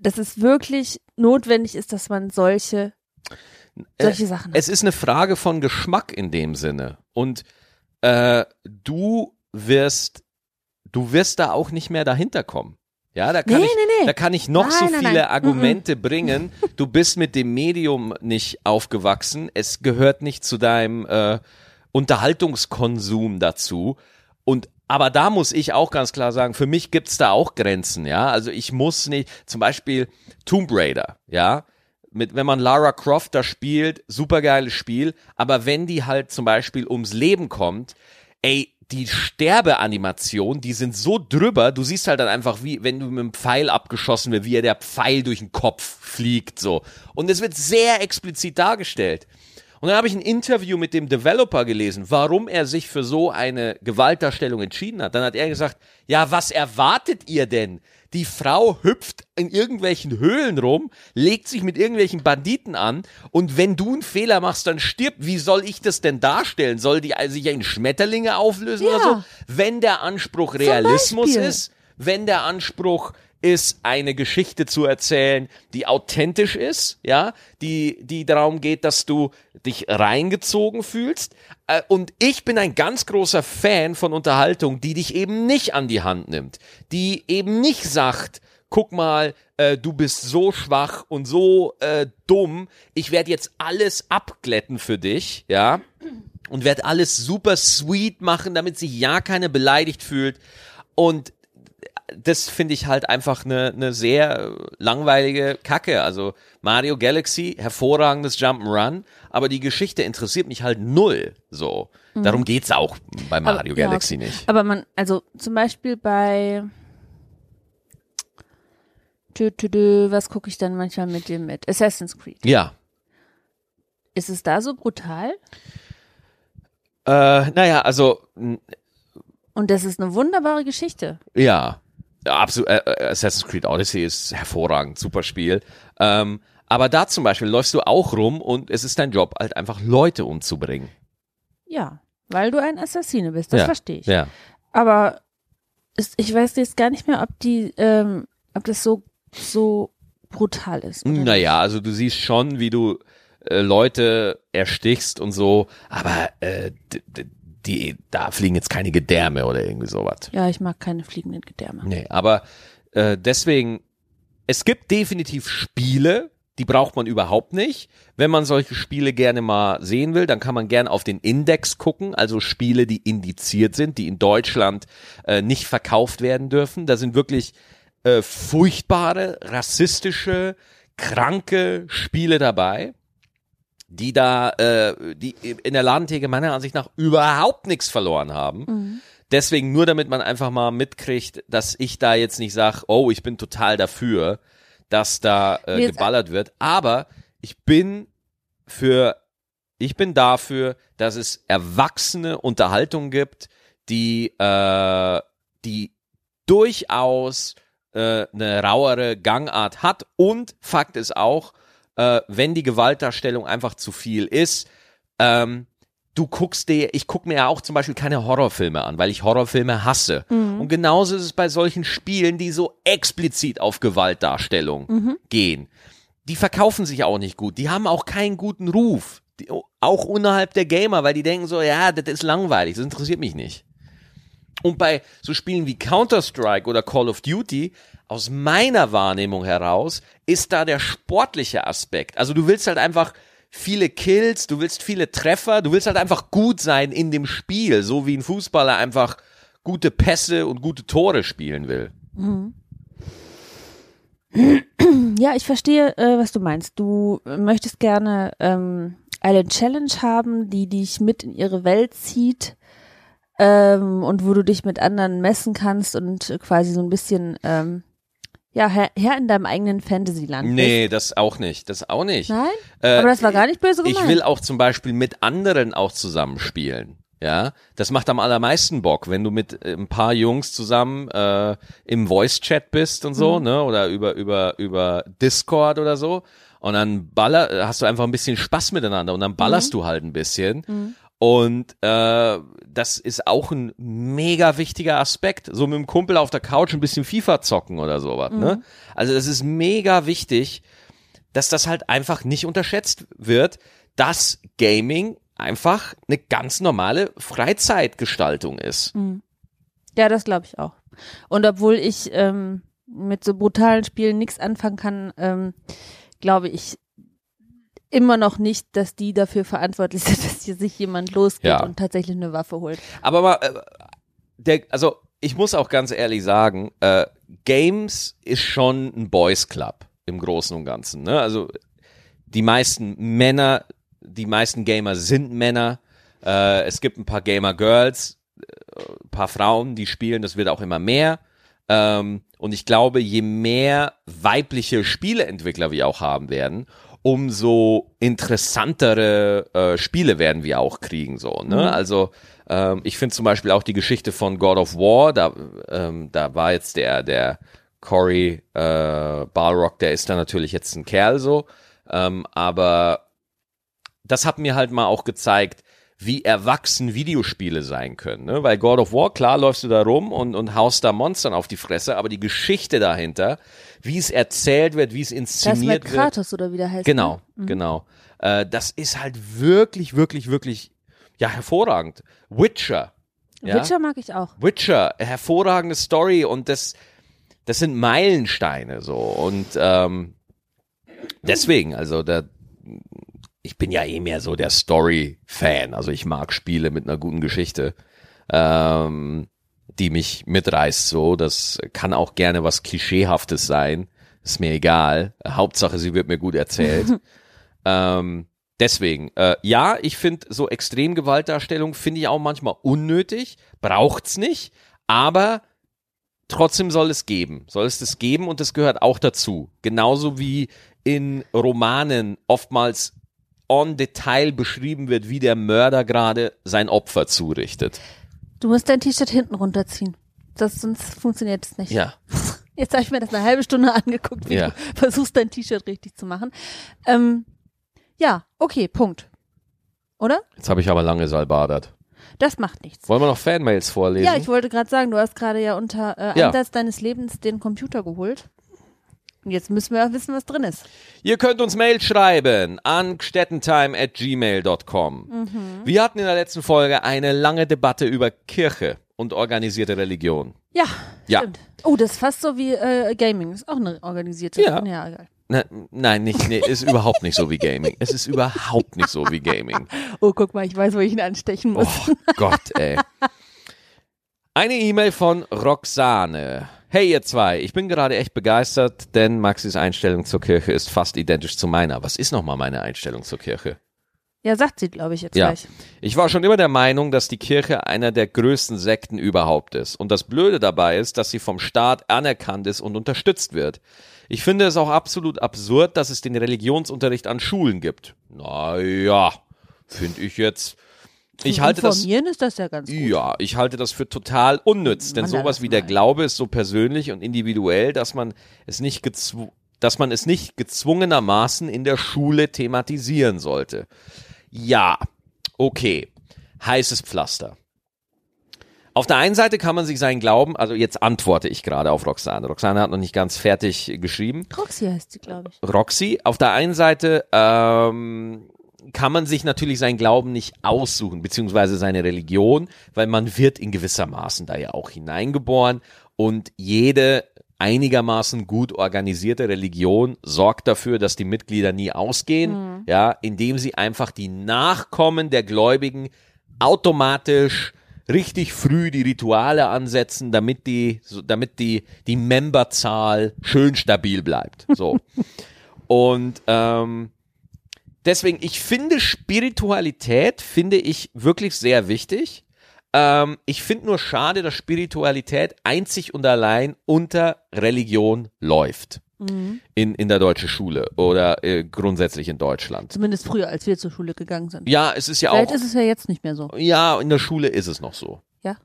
dass es wirklich notwendig ist, dass man solche, solche Sachen hat. Es ist eine Frage von Geschmack in dem Sinne. Und äh, du wirst, du wirst da auch nicht mehr dahinter kommen. Ja, da kann Nee, ich, nee, nee. da kann ich noch Nein, so nein, viele nein. Argumente bringen. Du bist mit dem Medium nicht aufgewachsen. Es gehört nicht zu deinem äh, Unterhaltungskonsum dazu. Und aber da muss ich auch ganz klar sagen, für mich gibt's da auch Grenzen, ja. Also ich muss nicht, zum Beispiel Tomb Raider, ja. Mit, wenn man Lara Croft da spielt, supergeiles Spiel, aber wenn die halt zum Beispiel ums Leben kommt, ey, die Sterbeanimation, die sind so drüber, du siehst halt dann einfach, wie, wenn du mit einem Pfeil abgeschossen wird, wie er der Pfeil durch den Kopf fliegt, so. Und es wird sehr explizit dargestellt. Und dann habe ich ein Interview mit dem Developer gelesen, warum er sich für so eine Gewaltdarstellung entschieden hat. Dann hat er gesagt, ja, was erwartet ihr denn? Die Frau hüpft in irgendwelchen Höhlen rum, legt sich mit irgendwelchen Banditen an und wenn du einen Fehler machst, dann stirbt. Wie soll ich das denn darstellen? Soll die sich in Schmetterlinge auflösen Ja. oder so? Wenn der Anspruch Realismus ist, wenn der Anspruch ist, eine Geschichte zu erzählen, die authentisch ist, ja, die, die darum geht, dass du dich reingezogen fühlst. Äh, Und ich bin ein ganz großer Fan von Unterhaltung, die dich eben nicht an die Hand nimmt, die eben nicht sagt, guck mal, äh, du bist so schwach und so äh, dumm, ich werde jetzt alles abglätten für dich, ja, und werde alles super sweet machen, damit sich ja keiner beleidigt fühlt. Und das finde ich halt einfach eine ne sehr langweilige Kacke. Also Mario Galaxy, hervorragendes Jump'n'Run, aber die Geschichte interessiert mich halt null. So. Darum geht's auch bei Mario Mhm. ja, Galaxy okay. nicht. Aber man, also zum Beispiel bei tü, tü, tü, was gucke ich dann manchmal mit dem mit? Assassin's Creed. Ja. Ist es da so brutal? Äh, naja, also, Und das ist eine wunderbare Geschichte. ja. Absolut. Äh, äh, Assassin's Creed Odyssey ist hervorragend, super Spiel. Ähm, aber da zum Beispiel läufst du auch rum und es ist dein Job, halt einfach Leute umzubringen. Ja, weil du ein Assassine bist, das ja. verstehe ich. Ja. Aber ist, ich weiß jetzt gar nicht mehr, ob die, ähm, ob das so, so brutal ist. oder nicht. Naja, also du siehst schon, wie du äh, Leute erstichst und so, aber äh, die, da fliegen jetzt keine Gedärme oder irgendwie sowas. Ja, ich mag keine fliegenden Gedärme. Nee, aber äh, deswegen, es gibt definitiv Spiele, die braucht man überhaupt nicht. Wenn man solche Spiele gerne mal sehen will, dann kann man gerne auf den Index gucken, also Spiele, die indiziert sind, die in Deutschland äh, nicht verkauft werden dürfen. Da sind wirklich äh, furchtbare, rassistische, kranke Spiele dabei, die da, äh, die in der Ladentheke meiner Ansicht nach überhaupt nichts verloren haben. Mhm. Deswegen nur damit man einfach mal mitkriegt, dass ich da jetzt nicht sage, oh, ich bin total dafür, dass da äh, jetzt- geballert wird. Aber ich bin für, ich bin dafür, dass es erwachsene Unterhaltung gibt, die, äh, die durchaus äh, eine rauere Gangart hat. Und Fakt ist auch, äh, wenn die Gewaltdarstellung einfach zu viel ist, ähm, du guckst dir, ich gucke mir ja auch zum Beispiel keine Horrorfilme an, weil ich Horrorfilme hasse. Und genauso ist es bei solchen Spielen, die so explizit auf Gewaltdarstellung gehen. Die verkaufen sich auch nicht gut. Die haben auch keinen guten Ruf. Die, auch innerhalb der Gamer, weil die denken so, ja, das ist langweilig, das interessiert mich nicht. Und bei so Spielen wie Counter-Strike oder Call of Duty, aus meiner Wahrnehmung heraus, ist da der sportliche Aspekt. Also du willst halt einfach viele Kills, du willst viele Treffer, du willst halt einfach gut sein in dem Spiel, so wie ein Fußballer einfach gute Pässe und gute Tore spielen will. Ja, ich verstehe, äh, was du meinst. Du möchtest gerne ähm, eine Challenge haben, die dich mit in ihre Welt zieht ähm, und wo du dich mit anderen messen kannst und quasi so ein bisschen ähm, ja Herr, Herr in deinem eigenen Fantasyland Nee, das auch nicht. Das auch nicht. bist. Nein? Äh, Aber das war gar nicht böse gemeint. Ich will auch zum Beispiel mit anderen auch zusammenspielen. Ja, das macht am allermeisten Bock, wenn du mit äh, ein paar Jungs zusammen äh, im Voice-Chat bist und so, ne, oder über über über Discord oder so, und dann baller, hast du einfach ein bisschen Spaß miteinander und dann ballerst du halt ein bisschen. Und äh, das ist auch ein mega wichtiger Aspekt. So mit dem Kumpel auf der Couch ein bisschen FIFA zocken oder sowas. Ne? Also das ist mega wichtig, dass das halt einfach nicht unterschätzt wird, dass Gaming einfach eine ganz normale Freizeitgestaltung ist. Ja, das glaube ich auch. Und obwohl ich ähm, mit so brutalen Spielen nichts anfangen kann, ähm, glaube ich immer noch nicht, dass die dafür verantwortlich sind, dass hier sich jemand losgeht Ja. und tatsächlich eine Waffe holt. Aber mal, äh, der, also ich muss auch ganz ehrlich sagen, äh, Games ist schon ein Boys Club im Großen und Ganzen. Ne? Also die meisten Männer, die meisten Gamer sind Männer. Äh, es gibt ein paar Gamer Girls, äh, ein paar Frauen, die spielen. Das wird auch immer mehr. Ähm, und ich glaube, je mehr weibliche Spieleentwickler wir auch haben werden, umso interessantere äh, Spiele werden wir auch kriegen. So, ne? Also ähm, ich finde zum Beispiel auch die Geschichte von God of War. Da, ähm, da war jetzt der der Cory äh, Balrog, der ist da natürlich jetzt ein Kerl so, ähm, aber das hat mir halt mal auch gezeigt, wie erwachsen Videospiele sein können. Ne? Weil God of War, klar läufst du da rum und, und haust da Monstern auf die Fresse, aber die Geschichte dahinter, wie es erzählt wird, wie es Das ist mit inszeniert wird. Kratos oder wie der heißt. Genau, Ne? genau. Äh, das ist halt wirklich, wirklich, wirklich, ja, hervorragend. Witcher. Ja? Witcher mag ich auch. Witcher, hervorragende Story und das, das sind Meilensteine so und ähm, deswegen, also da, ich bin ja eh mehr so der Story-Fan, also ich mag Spiele mit einer guten Geschichte, ähm, die mich mitreißt so, das kann auch gerne was Klischeehaftes sein, ist mir egal, Hauptsache sie wird mir gut erzählt. ähm, Deswegen, äh, ja, ich finde so Extremgewaltdarstellung finde ich auch manchmal unnötig, braucht's nicht, aber trotzdem soll es geben, soll es das geben und das gehört auch dazu. Genauso wie in Romanen oftmals on Detail beschrieben wird, wie der Mörder gerade sein Opfer zurichtet. Du musst dein T-Shirt hinten runterziehen. Das, sonst funktioniert es nicht. Ja, Jetzt habe ich mir das eine halbe Stunde angeguckt, wie Ja. du versuchst, dein T-Shirt richtig zu machen. Ähm, ja, okay, Punkt. Oder? jetzt habe ich aber lange salbadert. Das macht nichts. Wollen wir noch Fanmails vorlesen? Ja, ich wollte gerade sagen, du hast gerade ja unter äh, Ja. Einsatz deines Lebens den Computer geholt. Und jetzt müssen wir auch wissen, was drin ist. Ihr könnt uns Mail schreiben an gstettentime.gmail.com. Wir hatten in der letzten Folge eine lange Debatte über Kirche und organisierte Religion. Ja, Ja. stimmt. Oh, das ist fast so wie äh, Gaming. Ist auch eine organisierte. Ja. ja egal. Na, nein, nicht, nee, ist überhaupt nicht so wie Gaming. Es ist überhaupt nicht so wie Gaming. Oh, guck mal, ich weiß, wo ich ihn anstechen muss. Oh Gott, ey. Eine E-Mail von Roxane. Hey ihr zwei, ich bin gerade echt begeistert, denn Maxis Einstellung zur Kirche ist fast identisch zu meiner. Was ist nochmal meine Einstellung zur Kirche? Ja, sagt sie, glaube ich, jetzt Ja. gleich. Ich war schon immer der Meinung, dass die Kirche einer der größten Sekten überhaupt ist. Und das Blöde dabei ist, dass sie vom Staat anerkannt ist und unterstützt wird. Ich finde es auch absolut absurd, dass es den Religionsunterricht an Schulen gibt. Naja, finde ich jetzt. Ich halte das. Informieren ist das ja ganz gut. Ja, ich halte das für total unnütz, denn sowas das wie der mal. Glaube ist so persönlich und individuell, dass man es nicht gezw dass man es nicht gezwungenermaßen in der Schule thematisieren sollte. Ja, okay. Heißes Pflaster. Auf der einen Seite kann man sich seinen Glauben, also jetzt antworte ich gerade auf Roxane. Roxane hat noch nicht ganz fertig geschrieben. Roxy heißt sie, glaube ich. Roxy. Auf der einen Seite ähm, kann man sich natürlich seinen Glauben nicht aussuchen, beziehungsweise seine Religion, weil man wird in gewissermaßen da ja auch hineingeboren und jede einigermaßen gut organisierte Religion sorgt dafür, dass die Mitglieder nie ausgehen, ja, indem sie einfach die Nachkommen der Gläubigen automatisch richtig früh die Rituale ansetzen, damit die, so, damit die, die Memberzahl schön stabil bleibt. So. Und ähm, deswegen, ich finde Spiritualität, finde ich wirklich sehr wichtig. Ähm, ich finde nur schade, dass Spiritualität einzig und allein unter Religion läuft. In, in der deutschen Schule oder äh, grundsätzlich in Deutschland. Zumindest früher, als wir zur Schule gegangen sind. Ja, es ist ja Vielleicht auch. ist es ja jetzt nicht mehr so. Ja, in der Schule ist es noch so. Ja?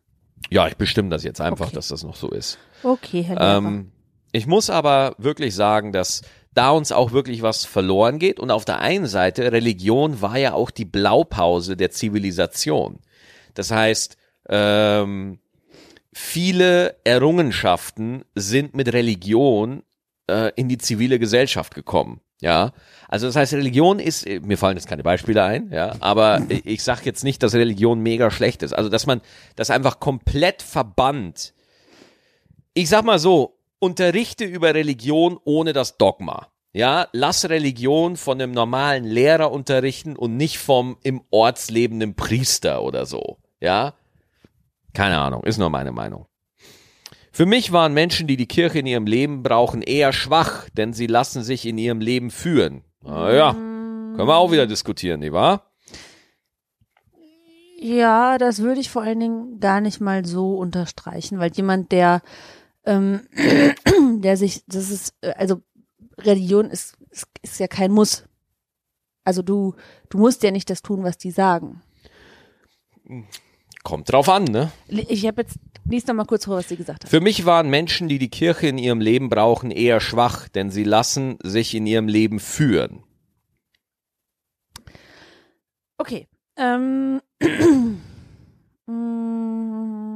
Ja, ich bestimme das jetzt einfach, Okay. dass das noch so ist. Okay, Herr Lehrer. Ähm, ich muss aber wirklich sagen, dass da uns auch wirklich was verloren geht. Und auf der einen Seite, Religion war ja auch die Blaupause der Zivilisation. Das heißt, ähm, viele Errungenschaften sind mit Religion äh, in die zivile Gesellschaft gekommen. Ja, also das heißt, Religion ist, mir fallen jetzt keine Beispiele ein, ja, aber ich, ich sage jetzt nicht, dass Religion mega schlecht ist. Also, dass man das einfach komplett verbannt. Ich sag mal so, unterrichte über Religion ohne das Dogma. Ja, lass Religion von einem normalen Lehrer unterrichten und nicht vom im Orts lebenden Priester oder so. Ja, keine Ahnung, ist nur meine Meinung. Für mich waren Menschen, die die Kirche in ihrem Leben brauchen, eher schwach, denn sie lassen sich in ihrem Leben führen. Naja, können wir auch wieder diskutieren, nicht wahr? Ja, das würde ich vor allen Dingen gar nicht mal so unterstreichen, weil jemand, der, ähm, der sich, das ist, äh, also Religion ist, ist, ist ja kein Muss. Also du, du musst ja nicht das tun, was die sagen. Kommt drauf an, ne? Ich habe jetzt, lies noch mal kurz vor, was sie gesagt hat. Für mich waren Menschen, die die Kirche in ihrem Leben brauchen, eher schwach, denn sie lassen sich in ihrem Leben führen. Okay. Ähm, mm,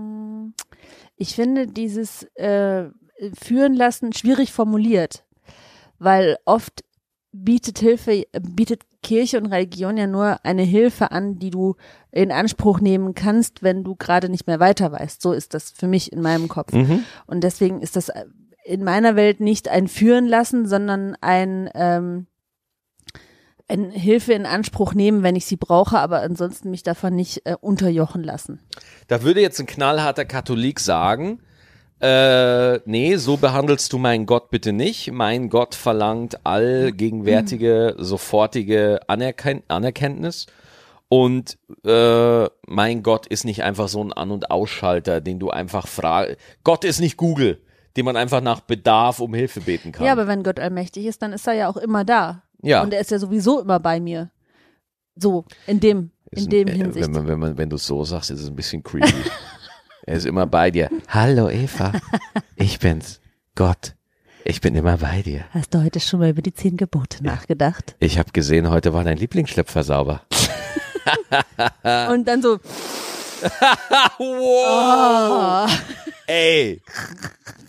ich finde dieses äh, Führen lassen schwierig formuliert, weil oft bietet Hilfe, bietet Kirche und Religion ja nur eine Hilfe an, die du in Anspruch nehmen kannst, wenn du gerade nicht mehr weiter weißt. So ist das für mich in meinem Kopf. Und deswegen ist das in meiner Welt nicht ein Führen lassen, sondern ein ähm, ein Hilfe in Anspruch nehmen, wenn ich sie brauche, aber ansonsten mich davon nicht äh, unterjochen lassen. Da würde jetzt ein knallharter Katholik sagen, äh, nee, so behandelst du meinen Gott bitte nicht. Mein Gott verlangt allgegenwärtige, sofortige Anerken Anerkenntnis. Und äh, mein Gott ist nicht einfach so ein An- und Ausschalter, den du einfach fragst. Gott ist nicht Google, den man einfach nach Bedarf um Hilfe beten kann. Ja, aber wenn Gott allmächtig ist, dann ist er ja auch immer da. Ja. Und er ist ja sowieso immer bei mir. So, in dem, Ist in dem ein- äh, Hinsicht. Wenn, man, wenn, man, wenn du es so sagst, ist es ein bisschen creepy. er ist immer bei dir. Hallo Eva, ich bin's, Gott. Ich bin immer bei dir. Hast du heute schon mal über die zehn Gebote nachgedacht? Ich habe gesehen, heute war dein Lieblingsschlüpfer sauber. Und dann so, wow. Ey.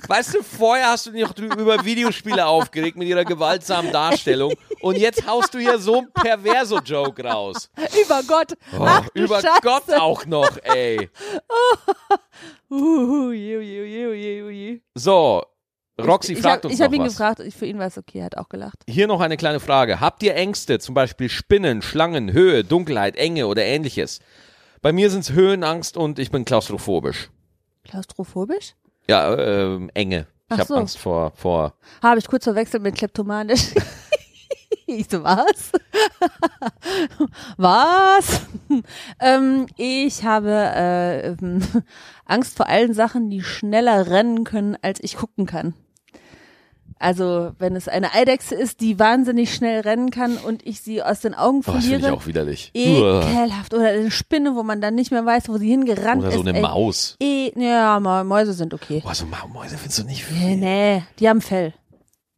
Weißt du, vorher hast du dich noch über Videospiele aufgeregt mit ihrer gewaltsamen Darstellung und jetzt haust du hier so ein Perverso-Joke raus. über Gott. Oh, Ach, über Scheiße. Gott auch noch, ey. So, Roxy ich fragt hab, uns Ich habe ihn was. gefragt, ich, für ihn war es okay, er hat auch gelacht. Hier noch eine kleine Frage. Habt ihr Ängste, zum Beispiel Spinnen, Schlangen, Höhe, Dunkelheit, Enge oder ähnliches? Bei mir sind es Höhenangst und ich bin klaustrophobisch. Klaustrophobisch? Ja, ähm, Enge. Ich habe so. Angst vor, vor. Habe ich kurz verwechselt mit kleptomanisch. ich so, was? was? ähm, ich habe äh, ähm, Angst vor allen Sachen, die schneller rennen können, als ich gucken kann. Also, wenn es eine Eidechse ist, die wahnsinnig schnell rennen kann und ich sie aus den Augen Oh, das finde ich verliere. auch widerlich. Ekelhaft. Oder eine Spinne, wo man dann nicht mehr weiß, wo sie hingerannt Oder ist. so eine ey. Maus. Eh, ja, Mäuse sind okay. Boah, so Mäuse findest du nicht. Nee, nee, die haben Fell.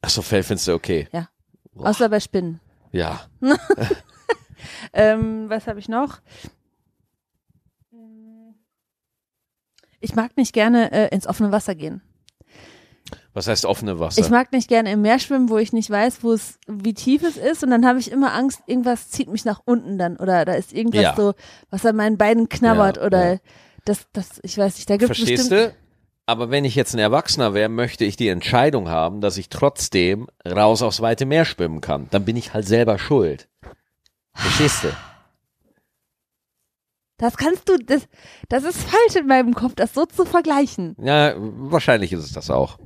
Achso, Fell findest du okay. Ja. Boah. Außer bei Spinnen. Ja. Ähm, was habe ich noch? Ich mag nicht gerne äh, ins offene Wasser gehen. Was heißt offene Wasser? Ich mag nicht gerne im Meer schwimmen, wo ich nicht weiß, wo es, wie tief es ist. Und dann habe ich immer Angst, irgendwas zieht mich nach unten dann. Oder da ist irgendwas Ja. so, was an meinen Beinen knabbert. Ja, oder ja. das, das, ich weiß nicht, da gibt es Verstehst bestimmt. du? Aber wenn ich jetzt ein Erwachsener wäre, möchte ich die Entscheidung haben, dass ich trotzdem raus aufs weite Meer schwimmen kann. Dann bin ich halt selber schuld. Verstehst du? Das kannst du, das, das ist falsch in meinem Kopf, das so zu vergleichen. Ja, wahrscheinlich ist es das auch.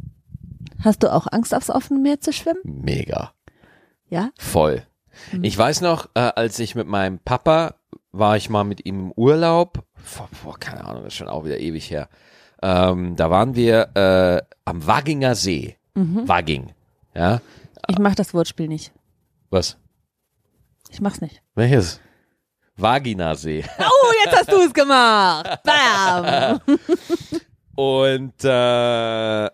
Hast du auch Angst, aufs offene Meer zu schwimmen? Mega. Ja? Voll. Hm. Ich weiß noch, äh, als ich mit meinem Papa war ich mal mit ihm im Urlaub. Vor, vor keine Ahnung, das ist schon auch wieder ewig her. Ähm, da waren wir äh, am Wagginger See. Mhm. Wagging. Ja. Ich mach das Wortspiel nicht. Was? Ich mach's nicht. Welches? Vaginasee. Oh, jetzt hast du es gemacht. Bam. Und äh,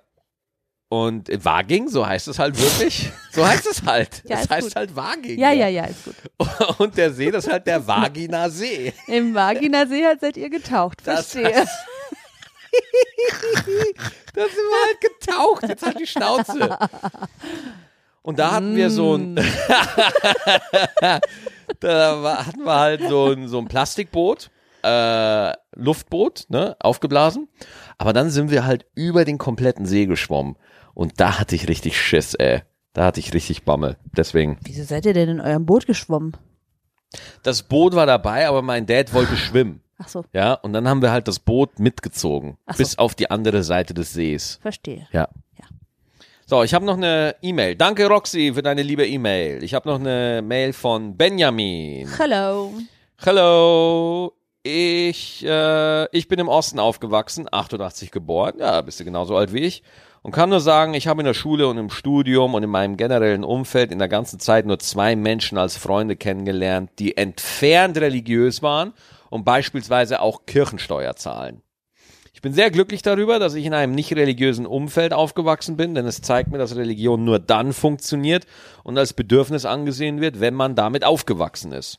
und Waging, so heißt es halt wirklich. So heißt es halt. Ja, es heißt gut. halt Waging. Ja, ja, ja, ist gut. Und der See, das ist halt der Vaginasee. Im Vaginasee halt seid ihr getaucht. Das Verstehe. heißt- Da sind wir halt getaucht. Jetzt halt die Schnauze. Und da hatten wir so ein, da war, hatten wir halt so ein, so ein Plastikboot, äh, Luftboot, ne, aufgeblasen. Aber dann sind wir halt über den kompletten See geschwommen. Und da hatte ich richtig Schiss, ey. Da hatte ich richtig Bammel. Deswegen. Wieso seid ihr denn in eurem Boot geschwommen? Das Boot war dabei, aber mein Dad wollte schwimmen. Ach so, Ja, und dann haben wir halt das Boot mitgezogen. Ach so. Bis auf die andere Seite des Sees. verstehe. Ja. Ja. So, ich habe noch eine E-Mail. Danke, Roxy, für deine liebe E-Mail. Ich habe noch eine Mail von Benjamin. Hello. Hallo, ich, äh, ich bin im Osten aufgewachsen, 88 geboren. Ja, bist du genauso alt wie ich. Und kann nur sagen, ich habe in der Schule und im Studium und in meinem generellen Umfeld in der ganzen Zeit nur zwei Menschen als Freunde kennengelernt, die entfernt religiös waren und beispielsweise auch Kirchensteuer zahlen. Ich bin sehr glücklich darüber, dass ich in einem nicht religiösen Umfeld aufgewachsen bin, denn es zeigt mir, dass Religion nur dann funktioniert und als Bedürfnis angesehen wird, wenn man damit aufgewachsen ist.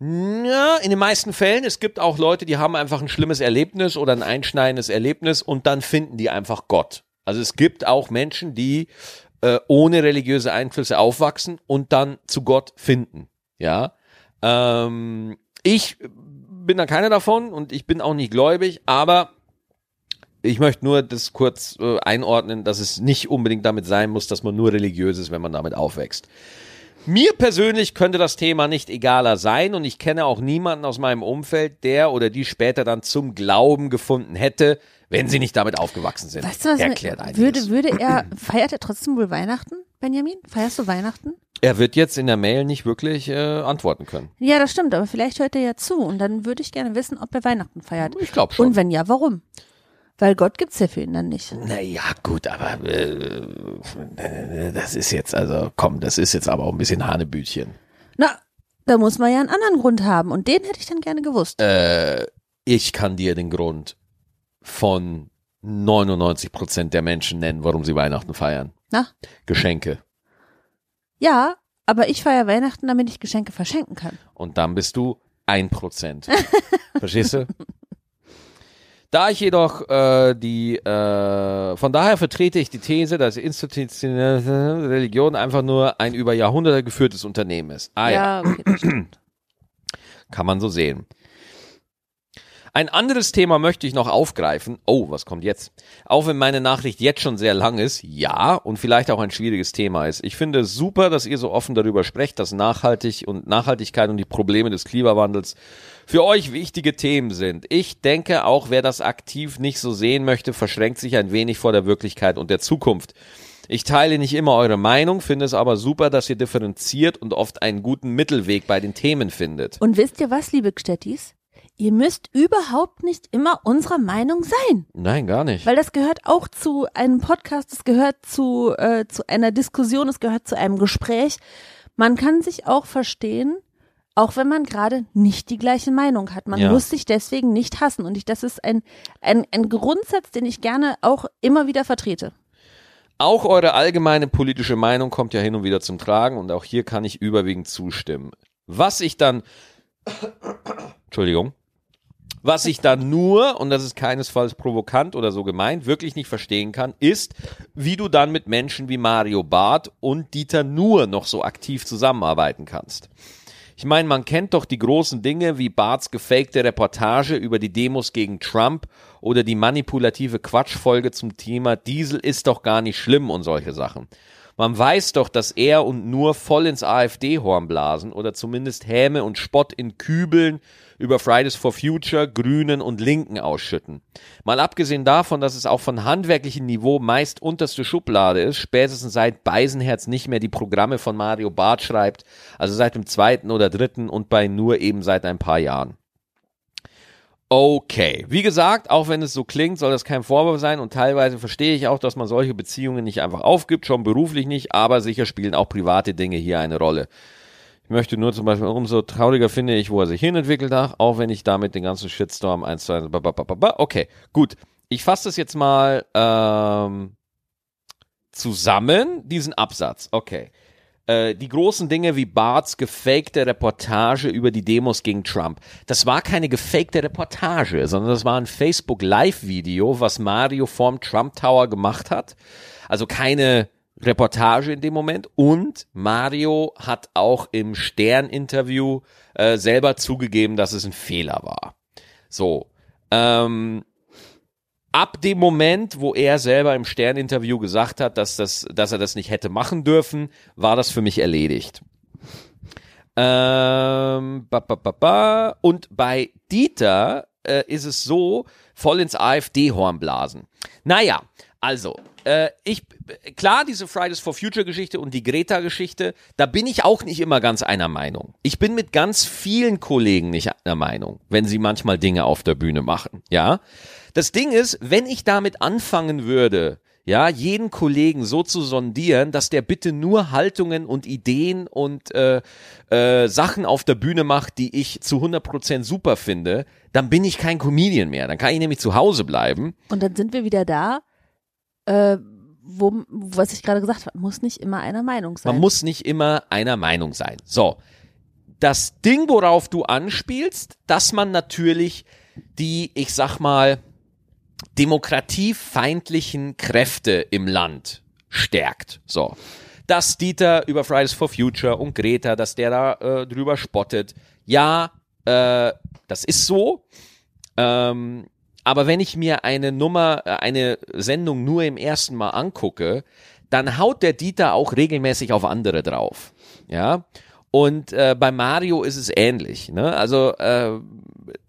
Ja, in den meisten Fällen. Es gibt auch Leute, die haben einfach ein schlimmes Erlebnis oder ein einschneidendes Erlebnis und dann finden die einfach Gott. Also es gibt auch Menschen, die äh, ohne religiöse Einflüsse aufwachsen und dann zu Gott finden. Ja, ähm, ich bin da keiner davon und ich bin auch nicht gläubig, aber ich möchte nur das kurz äh, einordnen, dass es nicht unbedingt damit sein muss, dass man nur religiös ist, wenn man damit aufwächst. Mir persönlich könnte das Thema nicht egaler sein und ich kenne auch niemanden aus meinem Umfeld, der oder die später dann zum Glauben gefunden hätte, wenn sie nicht damit aufgewachsen sind. Weißt du, was Erklärt einiges. würde, würde er, feiert er trotzdem wohl Weihnachten, Benjamin? Feierst du Weihnachten? Er wird jetzt in der Mail nicht wirklich äh, antworten können. Ja, das stimmt, aber vielleicht hört er ja zu und dann würde ich gerne wissen, ob er Weihnachten feiert. Ich glaube schon. Und wenn ja, warum? Weil Gott gibt's ja für ihn dann nicht. Naja, gut, aber äh, das ist jetzt, also komm, das ist jetzt aber auch ein bisschen Hanebütchen. Na, da muss man ja einen anderen Grund haben und den hätte ich dann gerne gewusst. Äh, ich kann dir den Grund von 99 Prozent der Menschen nennen, warum sie Weihnachten feiern. Na? Geschenke. Ja, aber ich feiere Weihnachten, damit ich Geschenke verschenken kann. Und dann bist du ein Prozent. Verstehst du? Da ich jedoch äh, die, äh, von daher vertrete ich die These, dass institutionelle Religion einfach nur ein über Jahrhunderte geführtes Unternehmen ist. Ah ja, okay, das stimmt. kann man so sehen. Ein anderes Thema möchte ich noch aufgreifen. Oh, was kommt jetzt? Auch wenn meine Nachricht jetzt schon sehr lang ist, ja, und vielleicht auch ein schwieriges Thema ist. Ich finde es super, dass ihr so offen darüber sprecht, dass nachhaltig und Nachhaltigkeit und die Probleme des Klimawandels für euch wichtige Themen sind. Ich denke, auch wer das aktiv nicht so sehen möchte, verschränkt sich ein wenig vor der Wirklichkeit und der Zukunft. Ich teile nicht immer eure Meinung, finde es aber super, dass ihr differenziert und oft einen guten Mittelweg bei den Themen findet. Und wisst ihr was, liebe Gstettis? Ihr müsst überhaupt nicht immer unserer Meinung sein. Nein, gar nicht. Weil das gehört auch zu einem Podcast, es gehört zu, äh, zu einer Diskussion, es gehört zu einem Gespräch. Man kann sich auch verstehen, auch wenn man gerade nicht die gleiche Meinung hat. Man Ja. muss sich deswegen nicht hassen. Und ich, das ist ein, ein, ein Grundsatz, den ich gerne auch immer wieder vertrete. Auch eure allgemeine politische Meinung kommt ja hin und wieder zum Tragen und auch hier kann ich überwiegend zustimmen. Was ich dann, Entschuldigung, was ich dann nur, und das ist keinesfalls provokant oder so gemeint, wirklich nicht verstehen kann, ist, wie du dann mit Menschen wie Mario Barth und Dieter Nuhr noch so aktiv zusammenarbeiten kannst. Ich meine, man kennt doch die großen Dinge wie Barts gefakte Reportage über die Demos gegen Trump oder die manipulative Quatschfolge zum Thema Diesel ist doch gar nicht schlimm und solche Sachen. Man weiß doch, dass er und nur voll ins AfD-Horn blasen oder zumindest Häme und Spott in Kübeln über Fridays for Future, Grünen und Linken ausschütten. Mal abgesehen davon, dass es auch von handwerklichem Niveau meist unterste Schublade ist, spätestens seit Beisenherz nicht mehr die Programme von Mario Barth schreibt, also seit dem zweiten oder dritten und bei nur eben seit ein paar Jahren. Okay, wie gesagt, auch wenn es so klingt, soll das kein Vorwurf sein und teilweise verstehe ich auch, dass man solche Beziehungen nicht einfach aufgibt, schon beruflich nicht, aber sicher spielen auch private Dinge hier eine Rolle. Ich möchte nur zum Beispiel, umso trauriger finde ich, wo er sich hinentwickelt hat, auch wenn ich damit den ganzen Shitstorm eins zu eins, ba, ba, ba, ba, ba. okay, gut. Ich fasse das jetzt mal ähm, zusammen, diesen Absatz, okay. Äh, die großen Dinge wie Barts gefakte Reportage über die Demos gegen Trump. Das war keine gefakte Reportage, sondern das war ein Facebook Live-Video, was Mario vorm Trump Tower gemacht hat. Also keine Reportage in dem Moment. Und Mario hat auch im Stern-Interview äh, selber zugegeben, dass es ein Fehler war. So. Ähm, ab dem Moment, wo er selber im Stern-Interview gesagt hat, dass, das, dass er das nicht hätte machen dürfen, war das für mich erledigt. Ähm, ba, ba, ba, ba. Und bei Dieter äh, ist es so, voll ins AfD-Horn blasen. Naja, also, äh, ich, klar, diese Fridays for Future Geschichte und die Greta-Geschichte, da bin ich auch nicht immer ganz einer Meinung. Ich bin mit ganz vielen Kollegen nicht einer Meinung, wenn sie manchmal Dinge auf der Bühne machen, ja. Das Ding ist, wenn ich damit anfangen würde, ja, jeden Kollegen so zu sondieren, dass der bitte nur Haltungen und Ideen und äh, äh, Sachen auf der Bühne macht, die ich zu 100% super finde, dann bin ich kein Comedian mehr. Dann kann ich nämlich zu Hause bleiben. Und dann sind wir wieder da, äh, wo, was ich gerade gesagt habe, muss nicht immer einer Meinung sein. Man muss nicht immer einer Meinung sein. So. Das Ding, worauf du anspielst, dass man natürlich die, ich sag mal, demokratiefeindlichen Kräfte im Land stärkt. So. Dass Dieter über Fridays for Future und Greta, dass der da äh, drüber spottet. Ja, äh, das ist so. Ähm, aber wenn ich mir eine Nummer, äh, eine Sendung nur im ersten Mal angucke, dann haut der Dieter auch regelmäßig auf andere drauf. Ja. Und äh, bei Mario ist es ähnlich. Ne? Also äh,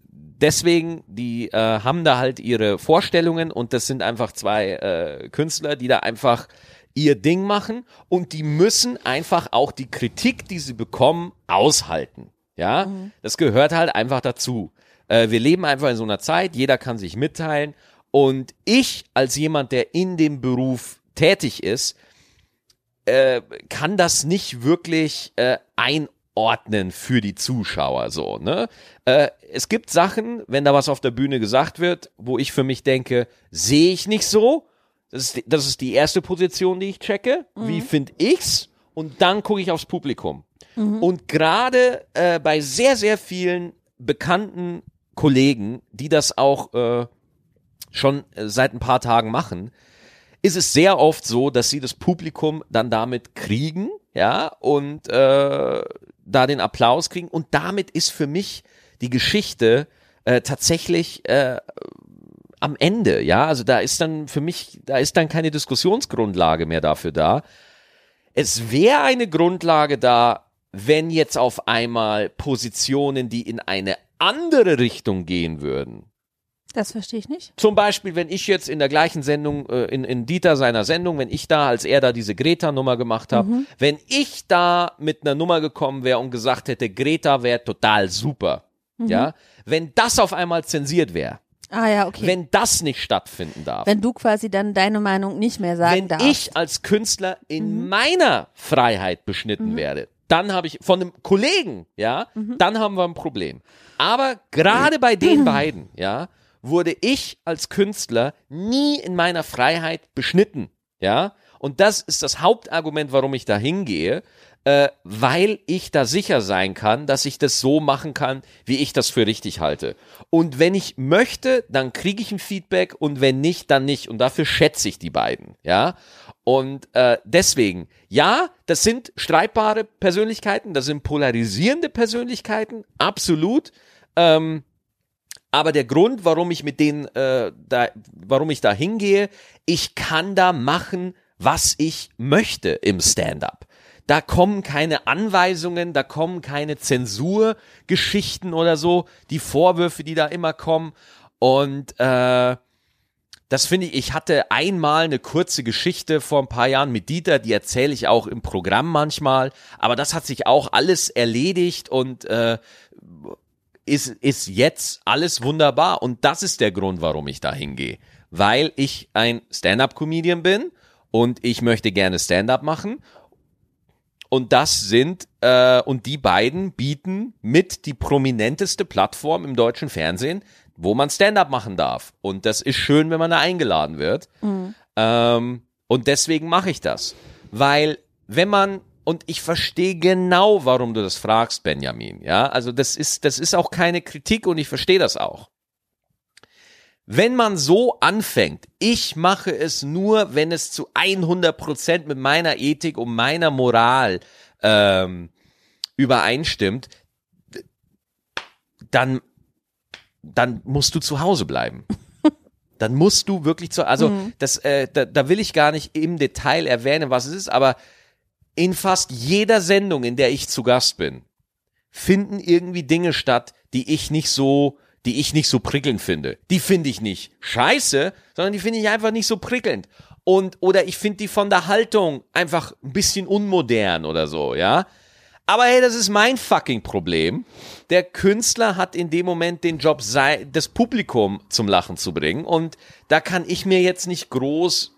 deswegen, die äh, haben da halt ihre Vorstellungen und das sind einfach zwei äh, Künstler, die da einfach ihr Ding machen und die müssen einfach auch die Kritik, die sie bekommen, aushalten. Ja, das gehört halt einfach dazu. Äh, wir leben einfach in so einer Zeit, jeder kann sich mitteilen und ich als jemand, der in dem Beruf tätig ist, äh, kann das nicht wirklich äh, einordnen für die Zuschauer so, ne? Äh, es gibt Sachen, wenn da was auf der Bühne gesagt wird, wo ich für mich denke, sehe ich nicht so. Das ist, die- das ist die erste Position, die ich checke. Wie finde ich's? Und dann gucke ich aufs Publikum. Und gerade äh, bei sehr, sehr vielen bekannten Kollegen, die das auch äh, schon äh, seit ein paar Tagen machen, ist es sehr oft so, dass sie das Publikum dann damit kriegen, ja, und äh, da den Applaus kriegen. Und damit ist für mich die Geschichte äh, tatsächlich äh, am Ende, ja. Also da ist dann für mich, da ist dann keine Diskussionsgrundlage mehr dafür da. Es wäre eine Grundlage da, wenn jetzt auf einmal Positionen, die in eine andere Richtung gehen würden. Das verstehe ich nicht. Zum Beispiel, wenn ich jetzt in der gleichen Sendung, äh, in, in Dieter seiner Sendung, wenn ich da, als er da diese Greta-Nummer gemacht habe, Mhm. wenn ich da mit einer Nummer gekommen wäre und gesagt hätte, Greta wäre total super, Mhm. ja, wenn das auf einmal zensiert wäre, Ah ja, okay. Wenn, wenn das nicht stattfinden darf, du quasi dann deine Meinung nicht mehr sagen wenn darfst. ich als Künstler in Mhm. meiner Freiheit beschnitten werde, dann habe ich von einem Kollegen, ja, Mhm. dann haben wir ein Problem. Aber gerade bei den beiden, ja, wurde ich als Künstler nie in meiner Freiheit beschnitten, ja. Und das ist das Hauptargument, warum ich da hingehe, äh, weil ich da sicher sein kann, dass ich das so machen kann, wie ich das für richtig halte. Und wenn ich möchte, dann kriege ich ein Feedback und wenn nicht, dann nicht. Und dafür schätze ich die beiden, ja. Und äh, deswegen, ja, das sind streitbare Persönlichkeiten, das sind polarisierende Persönlichkeiten, absolut. Ähm, aber der Grund, warum ich mit denen, äh, da, warum ich da hingehe, ich kann da machen, was ich möchte im Stand-up. Da kommen keine Anweisungen, da kommen keine Zensurgeschichten oder so, die Vorwürfe, die da immer kommen. Und äh, das finde ich, ich hatte einmal eine kurze Geschichte vor ein paar Jahren mit Dieter, die erzähle ich auch im Programm manchmal, aber das hat sich auch alles erledigt und äh, ist, ist jetzt alles wunderbar. Und das ist der Grund, warum ich da hingehe. Weil ich ein Stand-up-Comedian bin und ich möchte gerne Stand-up machen. Und das sind, äh, und die beiden bieten mit die prominenteste Plattform im deutschen Fernsehen, wo man Stand-up machen darf. Und das ist schön, wenn man da eingeladen wird. Ähm, und deswegen mache ich das. Weil, wenn man, und ich verstehe genau, warum du das fragst, Benjamin, ja, also das ist, das ist auch keine Kritik und ich verstehe das auch. Wenn man so anfängt, ich mache es nur, wenn es zu 100 Prozent mit meiner Ethik und meiner Moral ähm, übereinstimmt, dann, dann musst du zu Hause bleiben. Dann musst du wirklich zu, also das, äh, da, da will ich gar nicht im Detail erwähnen, was es ist, aber in fast jeder Sendung, in der ich zu Gast bin, finden irgendwie Dinge statt, die ich nicht so, die ich nicht so prickelnd finde. Die finde ich nicht scheiße, sondern die finde ich einfach nicht so prickelnd. Und, oder ich finde die von der Haltung einfach ein bisschen unmodern oder so, ja. Aber hey, das ist mein fucking Problem. Der Künstler hat in dem Moment den Job, das Publikum zum Lachen zu bringen. Und da kann ich mir jetzt nicht groß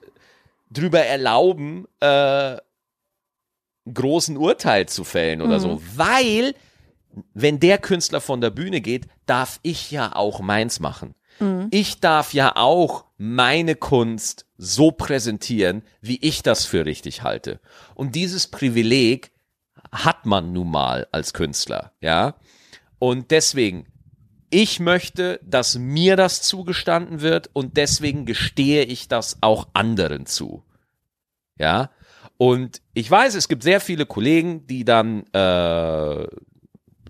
drüber erlauben, äh, großen Urteil zu fällen oder so. Weil, wenn der Künstler von der Bühne geht, darf ich ja auch meins machen. Ich darf ja auch meine Kunst so präsentieren, wie ich das für richtig halte. Und dieses Privileg hat man nun mal als Künstler, ja. Und deswegen, ich möchte, dass mir das zugestanden wird und deswegen gestehe ich das auch anderen zu. Ja. Und ich weiß, es gibt sehr viele Kollegen, die dann äh,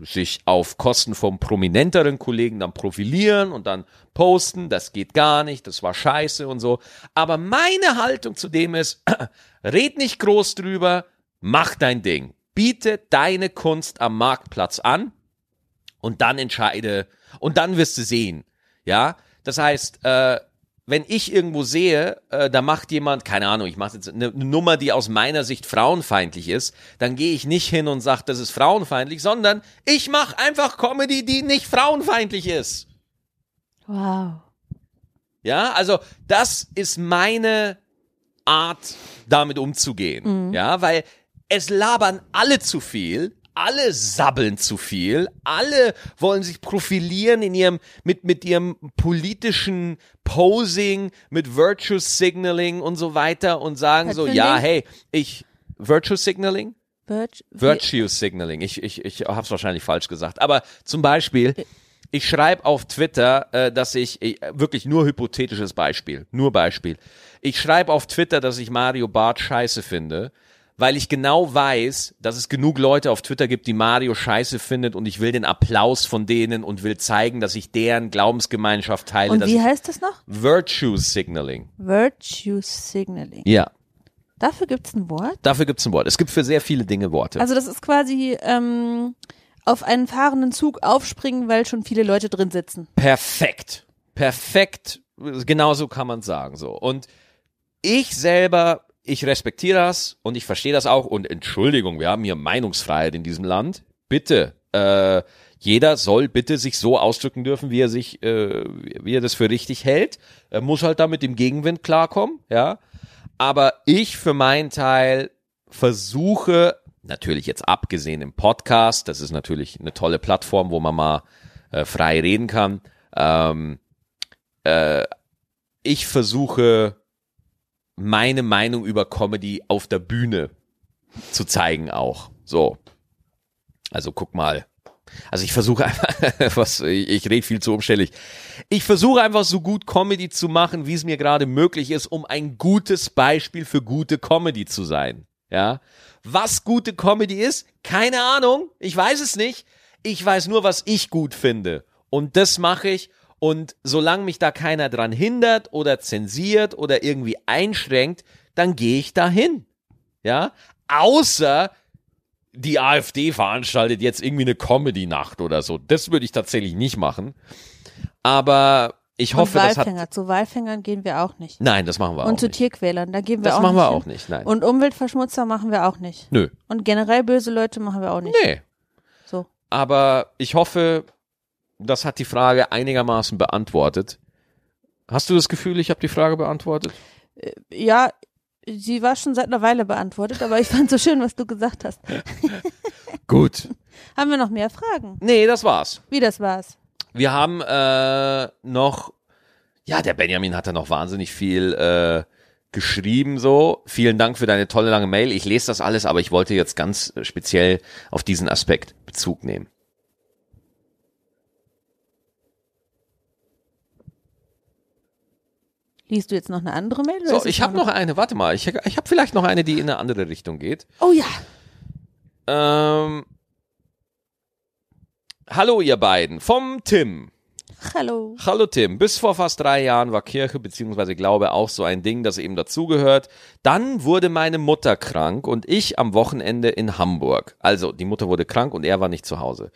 sich auf Kosten vom prominenteren Kollegen dann profilieren und dann posten, das geht gar nicht, das war scheiße und so. Aber meine Haltung zu dem ist, red nicht groß drüber, mach dein Ding. Biete deine Kunst am Marktplatz an und dann entscheide und dann wirst du sehen. Ja, das heißt, äh, wenn ich irgendwo sehe, äh, da macht jemand, keine Ahnung, ich mache jetzt eine, eine Nummer, die aus meiner Sicht frauenfeindlich ist, dann gehe ich nicht hin und sage, das ist frauenfeindlich, sondern ich mache einfach Comedy, die nicht frauenfeindlich ist. Wow. Ja, also das ist meine Art, damit umzugehen. Ja, weil es labern alle zu viel, alle sabbeln zu viel, alle wollen sich profilieren in ihrem, mit, mit ihrem politischen Posing, mit Virtue Signaling und so weiter und sagen Was so, ja, hey, ich, Virtue Signaling? Virg Virtue Signaling. Ich, ich, ich habe es wahrscheinlich falsch gesagt. Aber zum Beispiel, ich schreibe auf Twitter, äh, dass ich, äh, wirklich nur hypothetisches Beispiel, nur Beispiel. Ich schreibe auf Twitter, dass ich Mario Barth scheiße finde, weil ich genau weiß, dass es genug Leute auf Twitter gibt, die Mario scheiße findet und ich will den Applaus von denen und will zeigen, dass ich deren Glaubensgemeinschaft teile. Und wie heißt das noch? Virtue Signaling. Virtue Signaling. Ja, Dafür gibt's ein Wort? dafür gibt's ein Wort. Es gibt für sehr viele Dinge Worte. Also das ist quasi ähm, auf einen fahrenden Zug aufspringen, weil schon viele Leute drin sitzen. Perfekt. Perfekt. Genauso kann man sagen so. Und ich selber, ich respektiere das und ich verstehe das auch. Und Entschuldigung, wir haben hier Meinungsfreiheit in diesem Land. Bitte. Äh, jeder soll bitte sich so ausdrücken dürfen, wie er sich, äh, wie er das für richtig hält. Er muss halt da mit dem Gegenwind klarkommen, ja. Aber ich für meinen Teil versuche, natürlich jetzt abgesehen im Podcast, das ist natürlich eine tolle Plattform, wo man mal äh, frei reden kann. Ähm, äh, ich versuche meine Meinung über Comedy auf der Bühne zu zeigen auch. So. Also guck mal. Also ich versuche einfach, was, ich, rede viel zu umständlich. Ich versuche einfach so gut Comedy zu machen, wie es mir gerade möglich ist, um ein gutes Beispiel für gute Comedy zu sein. Ja. Was gute Comedy ist? Keine Ahnung. Ich weiß es nicht. Ich weiß nur, was ich gut finde. Und das mache ich. Und solange mich da keiner dran hindert oder zensiert oder irgendwie einschränkt, dann gehe ich dahin. Ja. Außer die AfD veranstaltet jetzt irgendwie eine Comedy-Nacht oder so. Das würde ich tatsächlich nicht machen. Aber ich hoffe, und das hat. Walfänger. Zu Walfängern gehen wir auch nicht. Nein, das machen wir Und auch zu nicht. Tierquälern, da gehen wir Das auch machen nicht. wir hin. auch nicht, nein. Und Umweltverschmutzer machen wir auch nicht. Nö. Und generell böse Leute machen wir auch nicht. Nee. So. Aber ich hoffe, das hat die Frage einigermaßen beantwortet. Hast du das Gefühl, ich habe die Frage beantwortet? Ja, sie war schon seit einer Weile beantwortet, aber ich fand so schön, was du gesagt hast. Gut. Haben wir noch mehr Fragen? Nee, das war's. Wie das war's? Wir haben äh, noch, ja, der Benjamin hat da noch wahnsinnig viel äh, geschrieben so. Vielen Dank für deine tolle lange Mail. Ich lese das alles, aber ich wollte jetzt ganz speziell auf diesen Aspekt Bezug nehmen. Liest du jetzt noch eine andere Mail? So, ich habe noch eine, warte mal, ich, ich habe vielleicht noch eine, die in eine andere Richtung geht. Oh ja. Ähm, hallo ihr beiden, vom Tim. Hallo. Hallo Tim, bis vor fast drei Jahren war Kirche bzw. Glaube auch so ein Ding, das eben dazugehört. Dann wurde meine Mutter krank und ich am Wochenende in Hamburg. Also die Mutter wurde krank und er war nicht zu Hause.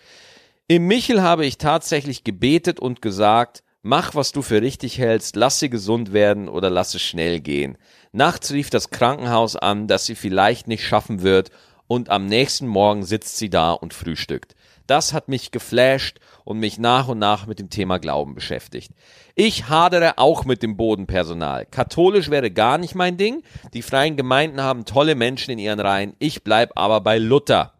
Im Michel habe ich tatsächlich gebetet und gesagt, mach was du für richtig hältst, lass sie gesund werden oder lass es schnell gehen. Nachts rief das Krankenhaus an, dass sie vielleicht nicht schaffen wird und am nächsten Morgen sitzt sie da und frühstückt. Das hat mich geflasht und mich nach und nach mit dem Thema Glauben beschäftigt. Ich hadere auch mit dem Bodenpersonal. Katholisch wäre gar nicht mein Ding. Die freien Gemeinden haben tolle Menschen in ihren Reihen. Ich bleib aber bei Luther.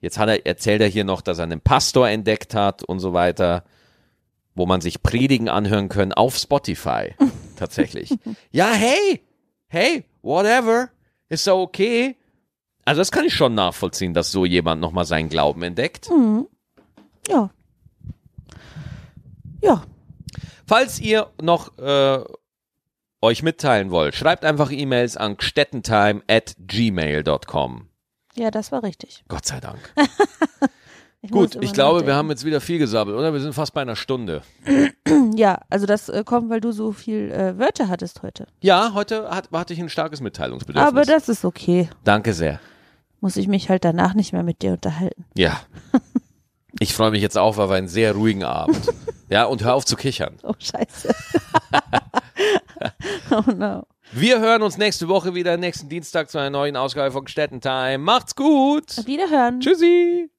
Jetzt hat er, erzählt er hier noch, dass er einen Pastor entdeckt hat und so weiter, wo man sich Predigen anhören können auf Spotify. Tatsächlich. Ja, hey, hey, whatever, ist doch okay. Also das kann ich schon nachvollziehen, dass so jemand nochmal seinen Glauben entdeckt. Ja. Ja. Falls ihr noch äh, euch mitteilen wollt, schreibt einfach E-Mails an gstettentime at gmail.com. Ja, das war richtig. Gott sei Dank. Ich Gut, ich glaube, wir nachdenken. haben jetzt wieder viel gesabbelt, oder? Wir sind fast bei einer Stunde. Ja, also das äh, kommt, weil du so viel äh, Wörter hattest heute. Ja, heute hat, hatte ich ein starkes Mitteilungsbedürfnis. Aber das ist okay. Danke sehr. Muss ich mich halt danach nicht mehr mit dir unterhalten. Ja. Ich freue mich jetzt auch, weil wir einen sehr ruhigen Abend. Ja, und hör auf zu kichern. Oh, scheiße. oh no. Wir hören uns nächste Woche wieder, nächsten Dienstag zu einer neuen Ausgabe von Stettentime. Macht's gut. Auf Wiederhören. Tschüssi.